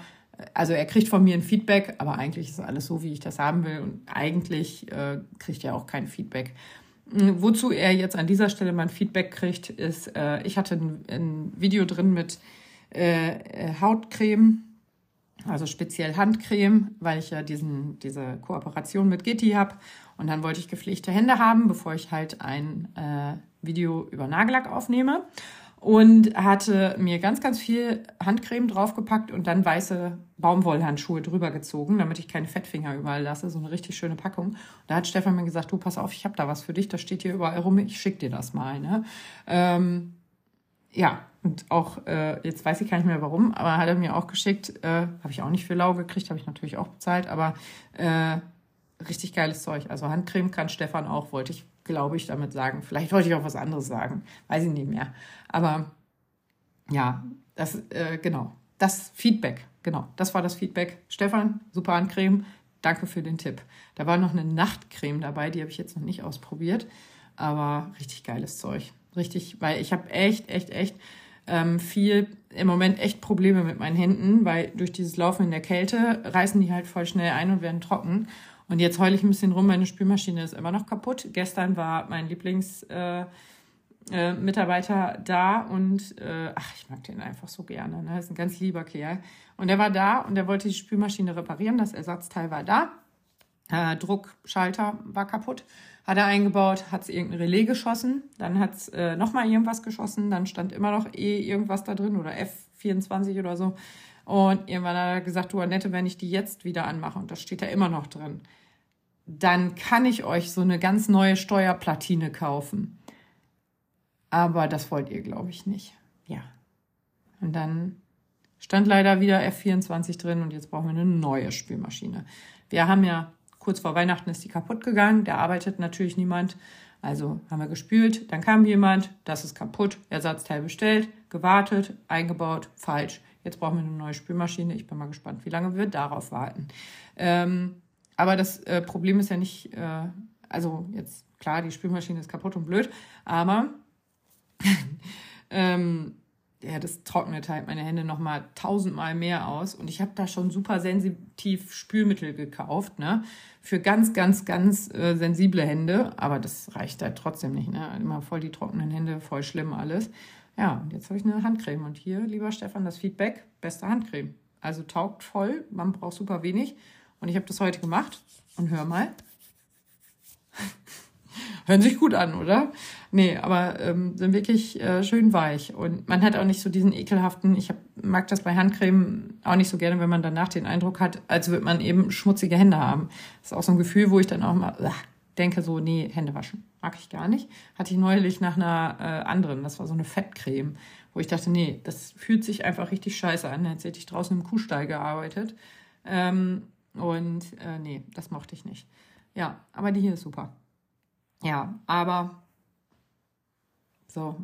also er kriegt von mir ein Feedback, aber eigentlich ist alles so, wie ich das haben will. Und eigentlich äh, kriegt er auch kein Feedback. Wozu er jetzt an dieser Stelle mein Feedback kriegt, ist, äh, ich hatte ein, ein, Video drin mit äh, äh, Hautcreme, also speziell Handcreme, weil ich ja diesen, diese Kooperation mit Gitti habe. Und dann wollte ich gepflegte Hände haben, bevor ich halt ein äh, Video über Nagellack aufnehme und hatte mir ganz, ganz viel Handcreme draufgepackt und dann weiße Baumwollhandschuhe drüber gezogen, damit ich keine Fettfinger überall lasse. So eine richtig schöne Packung. Und da hat Stefan mir gesagt, du pass auf, ich habe da was für dich, das steht hier überall rum, ich schick dir das mal. Ne? Ähm, ja, und auch, äh, jetzt weiß ich gar nicht mehr warum, aber hat er mir auch geschickt, äh, habe ich auch nicht für lau gekriegt, habe ich natürlich auch bezahlt, aber äh, richtig geiles Zeug. Also Handcreme kann Stefan auch, wollte ich glaube ich, damit sagen. Vielleicht wollte ich auch was anderes sagen, weiß ich nicht mehr. Aber ja, das, äh, genau, das Feedback, genau, das war das Feedback. Stefan, super Handcreme, danke für den Tipp. Da war noch eine Nachtcreme dabei, die habe ich jetzt noch nicht ausprobiert, aber richtig geiles Zeug. Richtig, weil ich habe echt, echt, echt ähm, viel, im Moment echt Probleme mit meinen Händen, weil durch dieses Laufen in der Kälte reißen die halt voll schnell ein und werden trocken. Und jetzt heule ich ein bisschen rum, meine Spülmaschine ist immer noch kaputt. Gestern war mein Lieblingsmitarbeiter äh, äh, da und äh, ach, ich mag den einfach so gerne. Ne? Das ist ein ganz lieber Kerl. Und er war da und er wollte die Spülmaschine reparieren. Das Ersatzteil war da. Äh, Druckschalter war kaputt. Hat er eingebaut, hat es irgendein Relais geschossen, dann hat es äh, nochmal irgendwas geschossen, dann stand immer noch E irgendwas da drin oder F24 oder so. Und irgendwann hat er gesagt, du Annette, wenn ich die jetzt wieder anmache, und das steht da immer noch drin, dann kann ich euch so eine ganz neue Steuerplatine kaufen. Aber das wollt ihr, glaube ich, nicht. Ja. Und dann stand leider wieder F24 drin und jetzt brauchen wir eine neue Spülmaschine. Wir haben ja kurz vor Weihnachten ist die kaputt gegangen. Da arbeitet natürlich niemand. Also haben wir gespült, dann kam jemand, das ist kaputt, Ersatzteil bestellt, gewartet, eingebaut, falsch. Jetzt brauchen wir eine neue Spülmaschine. Ich bin mal gespannt, wie lange wir darauf warten. Ähm, aber das äh, Problem ist ja nicht, äh, also jetzt klar, die Spülmaschine ist kaputt und blöd, aber ähm, ja, das trocknet halt meine Hände noch mal tausendmal mehr aus. Und ich habe da schon super sensitiv Spülmittel gekauft, ne? Für ganz, ganz, ganz äh, sensible Hände. Aber das reicht halt trotzdem nicht, ne? Immer voll die trockenen Hände, voll schlimm alles. Ja, und jetzt habe ich eine Handcreme. Und hier, lieber Stefan, das Feedback, beste Handcreme. Also taugt voll, man braucht super wenig. Und ich habe das heute gemacht und hör mal. Hören sich gut an, oder? Nee, aber ähm, sind wirklich äh, schön weich. Und man hat auch nicht so diesen ekelhaften, ich hab, mag das bei Handcreme auch nicht so gerne, wenn man danach den Eindruck hat, als würde man eben schmutzige Hände haben. Das ist auch so ein Gefühl, wo ich dann auch mal uh, denke, so, nee, Hände waschen. Mag ich gar nicht. Hatte ich neulich nach einer äh, anderen, das war so eine Fettcreme, wo ich dachte, nee, das fühlt sich einfach richtig scheiße an, als hätte ich draußen im Kuhstall gearbeitet. Ähm, und äh, nee, das mochte ich nicht. Ja, aber die hier ist super. Ja, aber so.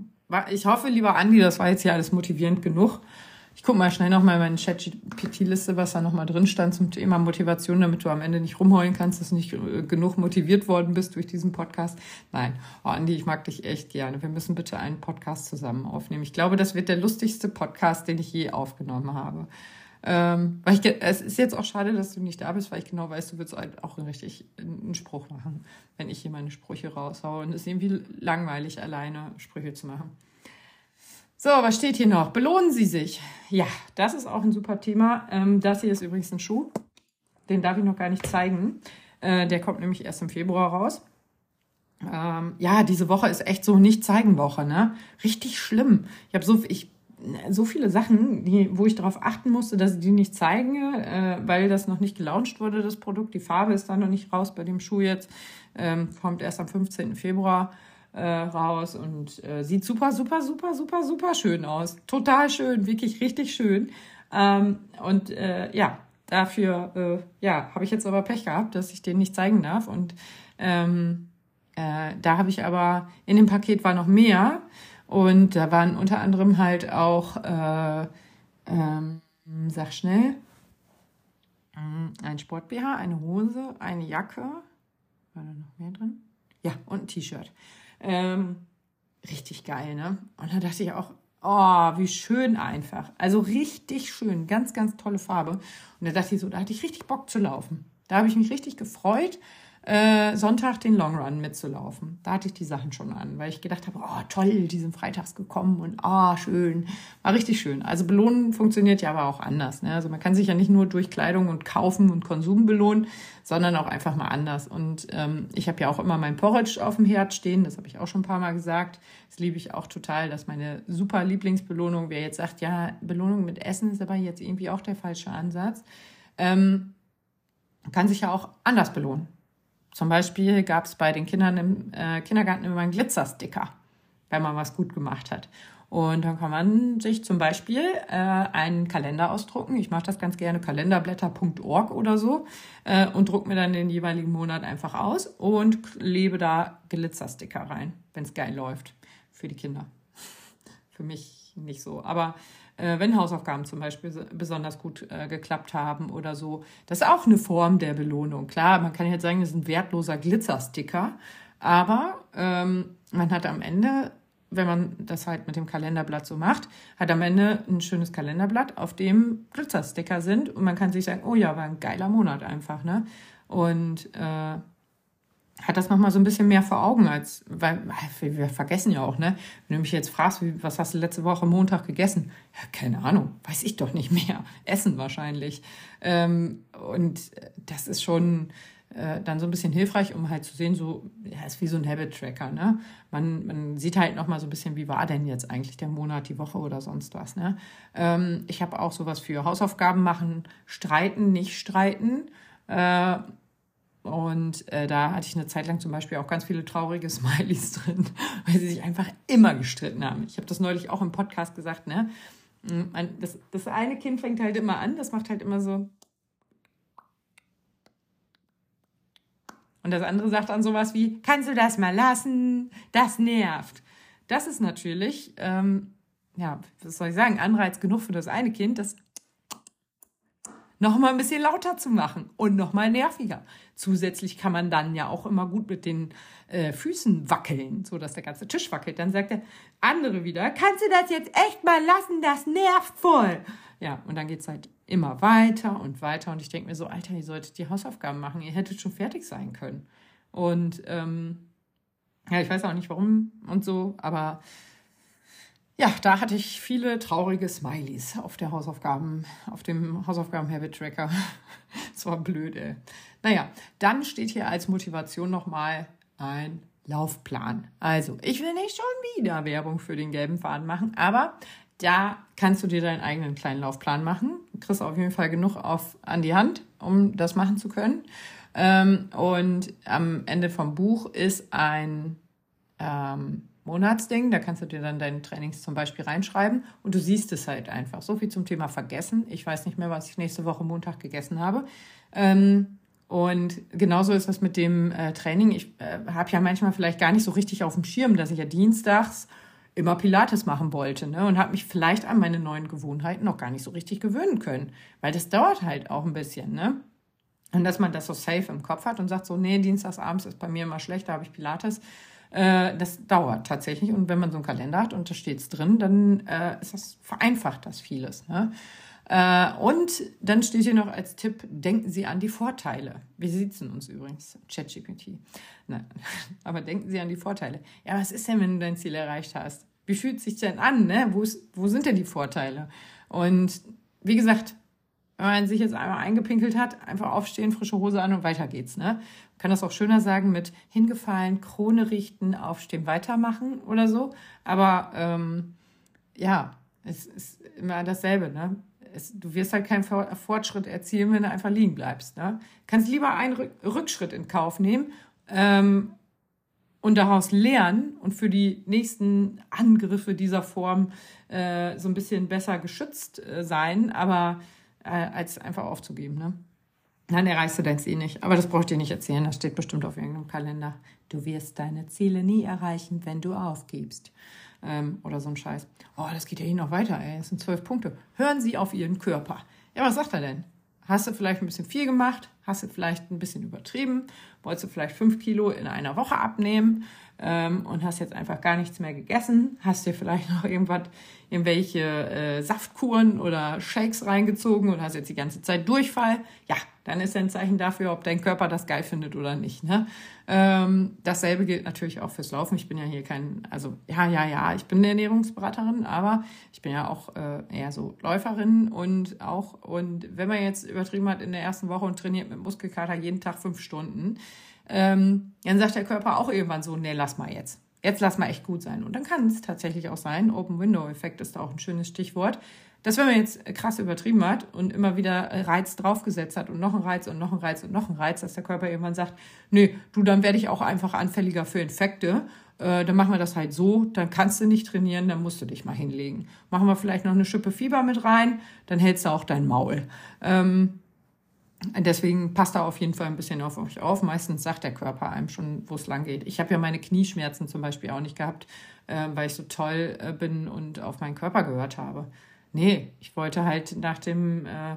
Ich hoffe, lieber Andi, das war jetzt hier alles motivierend genug. Ich gucke mal schnell nochmal in meine Chat-GPT-Liste, was da nochmal drin stand zum Thema Motivation, damit du am Ende nicht rumheulen kannst, dass du nicht äh, genug motiviert worden bist durch diesen Podcast. Nein, oh Andi, ich mag dich echt gerne. Wir müssen bitte einen Podcast zusammen aufnehmen. Ich glaube, das wird der lustigste Podcast, den ich je aufgenommen habe. Ähm, weil ich, es ist jetzt auch schade, dass du nicht da bist, weil ich genau weiß, du würdest halt auch richtig einen Spruch machen, wenn ich hier meine Sprüche raushaue. Und es ist irgendwie langweilig, alleine Sprüche zu machen. So, was steht hier noch? Belohnen Sie sich. Ja, das ist auch ein super Thema. Ähm, das hier ist übrigens ein Schuh. Den darf ich noch gar nicht zeigen. Äh, der kommt nämlich erst im Februar raus. Ähm, ja, diese Woche ist echt so nicht zeigen Woche, ne? Richtig schlimm. Ich habe so, ich so viele Sachen, die, wo ich darauf achten musste, dass ich die nicht zeigen, äh, weil das noch nicht gelauncht wurde, das Produkt. Die Farbe ist da noch nicht raus bei dem Schuh jetzt. Ähm, kommt erst am 15. Februar äh, raus und äh, sieht super, super, super, super, super schön aus. Total schön, wirklich richtig schön. Ähm, und äh, ja, dafür äh, ja, habe ich jetzt aber Pech gehabt, dass ich den nicht zeigen darf. Und ähm, äh, da habe ich aber, in dem Paket war noch mehr. Und da waren unter anderem halt auch, äh, ähm, sag schnell, ein Sport-BH, eine Hose, eine Jacke. War da noch mehr drin? Ja, und ein T-Shirt. Ähm, richtig geil, ne? Und da dachte ich auch, oh, wie schön einfach. Also richtig schön, ganz, ganz tolle Farbe. Und da dachte ich so, da hatte ich richtig Bock zu laufen. Da habe ich mich richtig gefreut äh, Sonntag den Long Run mitzulaufen. Da hatte ich die Sachen schon an, weil ich gedacht habe, oh toll, die sind freitags gekommen und oh schön, war richtig schön. Also belohnen funktioniert ja aber auch anders. Ne? Also man kann sich ja nicht nur durch Kleidung und Kaufen und Konsum belohnen, sondern auch einfach mal anders. Und ähm, ich habe ja auch immer mein Porridge auf dem Herd stehen, das habe ich auch schon ein paar Mal gesagt. Das liebe ich auch total, dass meine super Lieblingsbelohnung, wer jetzt sagt, ja, Belohnung mit Essen ist aber jetzt irgendwie auch der falsche Ansatz, ähm, kann sich ja auch anders belohnen. Zum Beispiel gab es bei den Kindern im äh, Kindergarten immer einen Glitzersticker, wenn man was gut gemacht hat. Und dann kann man sich zum Beispiel äh, einen Kalender ausdrucken. Ich mache das ganz gerne, kalenderblätter.org oder so, äh, und druck mir dann den jeweiligen Monat einfach aus und lebe da Glitzersticker rein, wenn es geil läuft. Für die Kinder. Für mich nicht so. Aber äh, wenn Hausaufgaben zum Beispiel besonders gut äh, geklappt haben oder so. Das ist auch eine Form der Belohnung. Klar, man kann jetzt sagen, das ist ein wertloser Glitzersticker, aber ähm, man hat am Ende, wenn man das halt mit dem Kalenderblatt so macht, hat am Ende ein schönes Kalenderblatt, auf dem Glitzersticker sind und man kann sich sagen, oh ja, war ein geiler Monat einfach, ne? Und äh, hat das nochmal so ein bisschen mehr vor Augen, als, weil wir vergessen ja auch, ne? Wenn du mich jetzt fragst, wie, was hast du letzte Woche Montag gegessen? Ja, keine Ahnung, weiß ich doch nicht mehr. Essen wahrscheinlich. Ähm, und das ist schon äh, dann so ein bisschen hilfreich, um halt zu sehen, so, ja, ist wie so ein Habit-Tracker, ne? Man, man sieht halt nochmal so ein bisschen, wie war denn jetzt eigentlich der Monat, die Woche oder sonst was, ne? Ähm, ich habe auch sowas für Hausaufgaben machen, streiten, nicht streiten. Äh, und äh, da hatte ich eine Zeit lang zum Beispiel auch ganz viele traurige Smileys drin, weil sie sich einfach immer gestritten haben. Ich habe das neulich auch im Podcast gesagt, ne? Mm, das, das eine Kind fängt halt immer an, das macht halt immer so. Und das andere sagt dann sowas wie, kannst du das mal lassen? Das nervt. Das ist natürlich, ähm, ja, was soll ich sagen, Anreiz genug für das eine Kind, das noch mal ein bisschen lauter zu machen und noch mal nerviger. Zusätzlich kann man dann ja auch immer gut mit den äh, Füßen wackeln, so dass der ganze Tisch wackelt. Dann sagt der andere wieder, kannst du das jetzt echt mal lassen? Das nervt voll. Ja, und dann geht's halt immer weiter und weiter. Und ich denke mir so, Alter, ihr solltet die Hausaufgaben machen. Ihr hättet schon fertig sein können. Und ähm, ja, ich weiß auch nicht warum und so, aber ja, da hatte ich viele traurige Smileys auf der Hausaufgaben, auf dem Hausaufgaben-Habit-Tracker. das war blöd, ey. Naja, dann steht hier als Motivation nochmal ein Laufplan. Also, ich will nicht schon wieder Werbung für den gelben Faden machen, aber da kannst du dir deinen eigenen kleinen Laufplan machen. Du kriegst auf jeden Fall genug auf, an die Hand, um das machen zu können. Ähm, und am Ende vom Buch ist ein ähm, Monatsding. Da kannst du dir dann deine Trainings zum Beispiel reinschreiben und du siehst es halt einfach. So viel zum Thema Vergessen. Ich weiß nicht mehr, was ich nächste Woche Montag gegessen habe. Ähm, und genauso ist das mit dem äh, Training. Ich äh, habe ja manchmal vielleicht gar nicht so richtig auf dem Schirm, dass ich ja dienstags immer Pilates machen wollte ne? und habe mich vielleicht an meine neuen Gewohnheiten noch gar nicht so richtig gewöhnen können, weil das dauert halt auch ein bisschen. Ne? Und dass man das so safe im Kopf hat und sagt so, nee, dienstagsabends ist bei mir immer schlecht, da habe ich Pilates. Äh, das dauert tatsächlich. Und wenn man so einen Kalender hat und da steht es drin, dann äh, ist das vereinfacht das vieles. Ne? Äh, und dann steht hier noch als Tipp, denken Sie an die Vorteile. Wir sitzen uns übrigens, ChatGPT. Aber denken Sie an die Vorteile. Ja, was ist denn, wenn du dein Ziel erreicht hast? Wie fühlt es sich denn an? Ne? Wo, ist, wo sind denn die Vorteile? Und wie gesagt, wenn man sich jetzt einmal eingepinkelt hat, einfach aufstehen, frische Hose an und weiter geht's. Ne? Kann das auch schöner sagen mit hingefallen, Krone richten, aufstehen, weitermachen oder so. Aber ähm, ja, es ist immer dasselbe, ne? Es, du wirst halt keinen Fortschritt erzielen, wenn du einfach liegen bleibst. Ne? Kannst lieber einen Rückschritt in Kauf nehmen ähm, und daraus lernen und für die nächsten Angriffe dieser Form äh, so ein bisschen besser geschützt äh, sein, aber äh, als einfach aufzugeben. Ne? Dann erreichst du dein Ziel nicht. Aber das brauche ich dir nicht erzählen, das steht bestimmt auf irgendeinem Kalender. Du wirst deine Ziele nie erreichen, wenn du aufgibst. Ähm, oder so ein Scheiß. Oh, das geht ja hier noch weiter, ey. Das sind zwölf Punkte. Hören Sie auf Ihren Körper. Ja, was sagt er denn? Hast du vielleicht ein bisschen viel gemacht? Hast du vielleicht ein bisschen übertrieben? Wolltest du vielleicht fünf Kilo in einer Woche abnehmen ähm, und hast jetzt einfach gar nichts mehr gegessen? Hast dir vielleicht noch irgendwas, irgendwelche äh, Saftkuren oder Shakes reingezogen und hast jetzt die ganze Zeit Durchfall? Ja, dann ist ja ein Zeichen dafür, ob dein Körper das geil findet oder nicht. Ne? Ähm, dasselbe gilt natürlich auch fürs Laufen. Ich bin ja hier kein, also ja, ja, ja, ich bin eine Ernährungsberaterin, aber ich bin ja auch äh, eher so Läuferin und auch, und wenn man jetzt übertrieben hat in der ersten Woche und trainiert mit Muskelkater jeden Tag fünf Stunden, ähm, dann sagt der Körper auch irgendwann so, nee, lass mal jetzt. Jetzt lass mal echt gut sein. Und dann kann es tatsächlich auch sein, Open Window Effekt ist da auch ein schönes Stichwort, dass wenn man jetzt krass übertrieben hat und immer wieder Reiz draufgesetzt hat und noch ein Reiz und noch ein Reiz und noch ein Reiz, dass der Körper irgendwann sagt, nee, du, dann werde ich auch einfach anfälliger für Infekte. Äh, dann machen wir das halt so, dann kannst du nicht trainieren, dann musst du dich mal hinlegen. Machen wir vielleicht noch eine Schippe Fieber mit rein, dann hältst du auch dein Maul. Ähm, Deswegen passt da auf jeden Fall ein bisschen auf euch auf. Meistens sagt der Körper einem schon, wo es lang geht. Ich habe ja meine Knieschmerzen zum Beispiel auch nicht gehabt, äh, weil ich so toll äh, bin und auf meinen Körper gehört habe. Nee, ich wollte halt nach dem äh,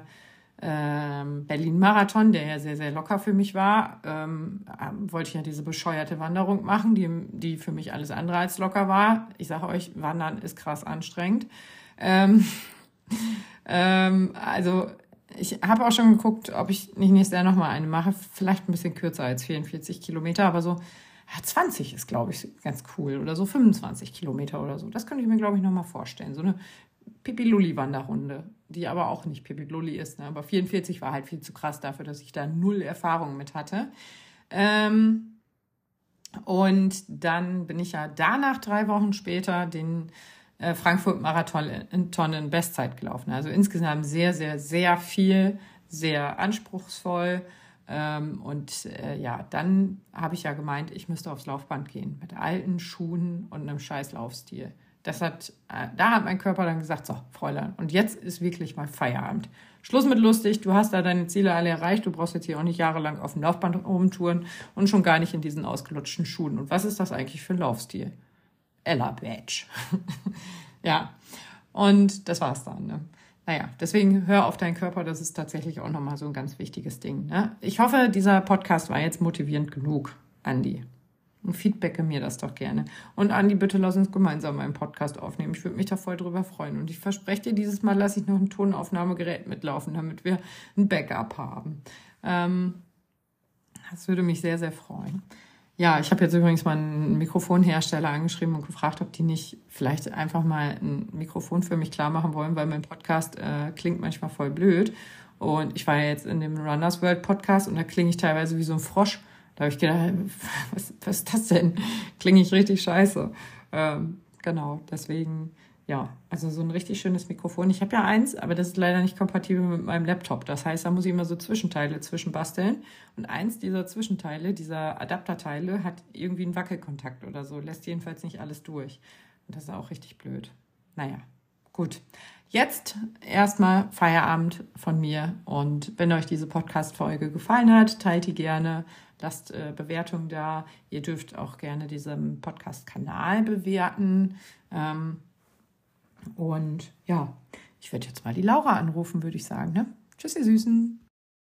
äh, Berlin-Marathon, der ja sehr, sehr locker für mich war, ähm, ähm, wollte ich ja diese bescheuerte Wanderung machen, die, die für mich alles andere als locker war. Ich sage euch, Wandern ist krass anstrengend. Ähm, ähm, also ich habe auch schon geguckt, ob ich nicht nächstes Jahr nochmal eine mache. Vielleicht ein bisschen kürzer als 44 Kilometer, aber so ja, 20 ist, glaube ich, ganz cool. Oder so 25 Kilometer oder so. Das könnte ich mir, glaube ich, nochmal vorstellen. So eine Pipi-Lulli-Wanderrunde, die aber auch nicht Pipi-Lulli ist. Ne? Aber 44 war halt viel zu krass dafür, dass ich da null Erfahrung mit hatte. Ähm, und dann bin ich ja danach drei Wochen später den äh, Frankfurt-Marathon in Tonnen Bestzeit gelaufen. Also insgesamt sehr, sehr, sehr viel, sehr anspruchsvoll. Ähm, und äh, ja, dann habe ich ja gemeint, ich müsste aufs Laufband gehen mit alten Schuhen und einem scheiß Laufstil. Das hat, äh, da hat mein Körper dann gesagt, so, Fräulein, und jetzt ist wirklich mal Feierabend. Schluss mit lustig, du hast da deine Ziele alle erreicht, du brauchst jetzt hier auch nicht jahrelang auf dem Laufband rumtouren und schon gar nicht in diesen ausgelutschten Schuhen. Und was ist das eigentlich für ein Laufstil? Ella Badge. ja, und das war's dann. Ne? Naja, deswegen hör auf deinen Körper, das ist tatsächlich auch nochmal so ein ganz wichtiges Ding. Ne? Ich hoffe, dieser Podcast war jetzt motivierend genug, Andi. Und feedbacke mir das doch gerne. Und Andi, bitte lass uns gemeinsam einen Podcast aufnehmen. Ich würde mich da voll drüber freuen. Und ich verspreche dir, dieses Mal lasse ich noch ein Tonaufnahmegerät mitlaufen, damit wir ein Backup haben. Ähm, das würde mich sehr, sehr freuen. Ja, ich habe jetzt übrigens mal einen Mikrofonhersteller angeschrieben und gefragt, ob die nicht vielleicht einfach mal ein Mikrofon für mich klar machen wollen, weil mein Podcast äh, klingt manchmal voll blöd. Und ich war ja jetzt in dem Runners World Podcast und da klinge ich teilweise wie so ein Frosch. Da habe ich gedacht, was, was ist das denn? Klinge ich richtig scheiße. Ähm, genau, deswegen, ja, also so ein richtig schönes Mikrofon. Ich habe ja eins, aber das ist leider nicht kompatibel mit meinem Laptop. Das heißt, da muss ich immer so Zwischenteile zwischenbasteln. Und eins dieser Zwischenteile, dieser Adapterteile, hat irgendwie einen Wackelkontakt oder so. Lässt jedenfalls nicht alles durch. Und das ist auch richtig blöd. Naja, gut. Jetzt erstmal Feierabend von mir. Und wenn euch diese Podcast-Folge gefallen hat, teilt die gerne, lasst äh, Bewertungen da. Ihr dürft auch gerne diesen Podcast-Kanal bewerten. Ähm, und ja, ich werde jetzt mal die Laura anrufen, würde ich sagen. Ne? Tschüss, ihr Süßen.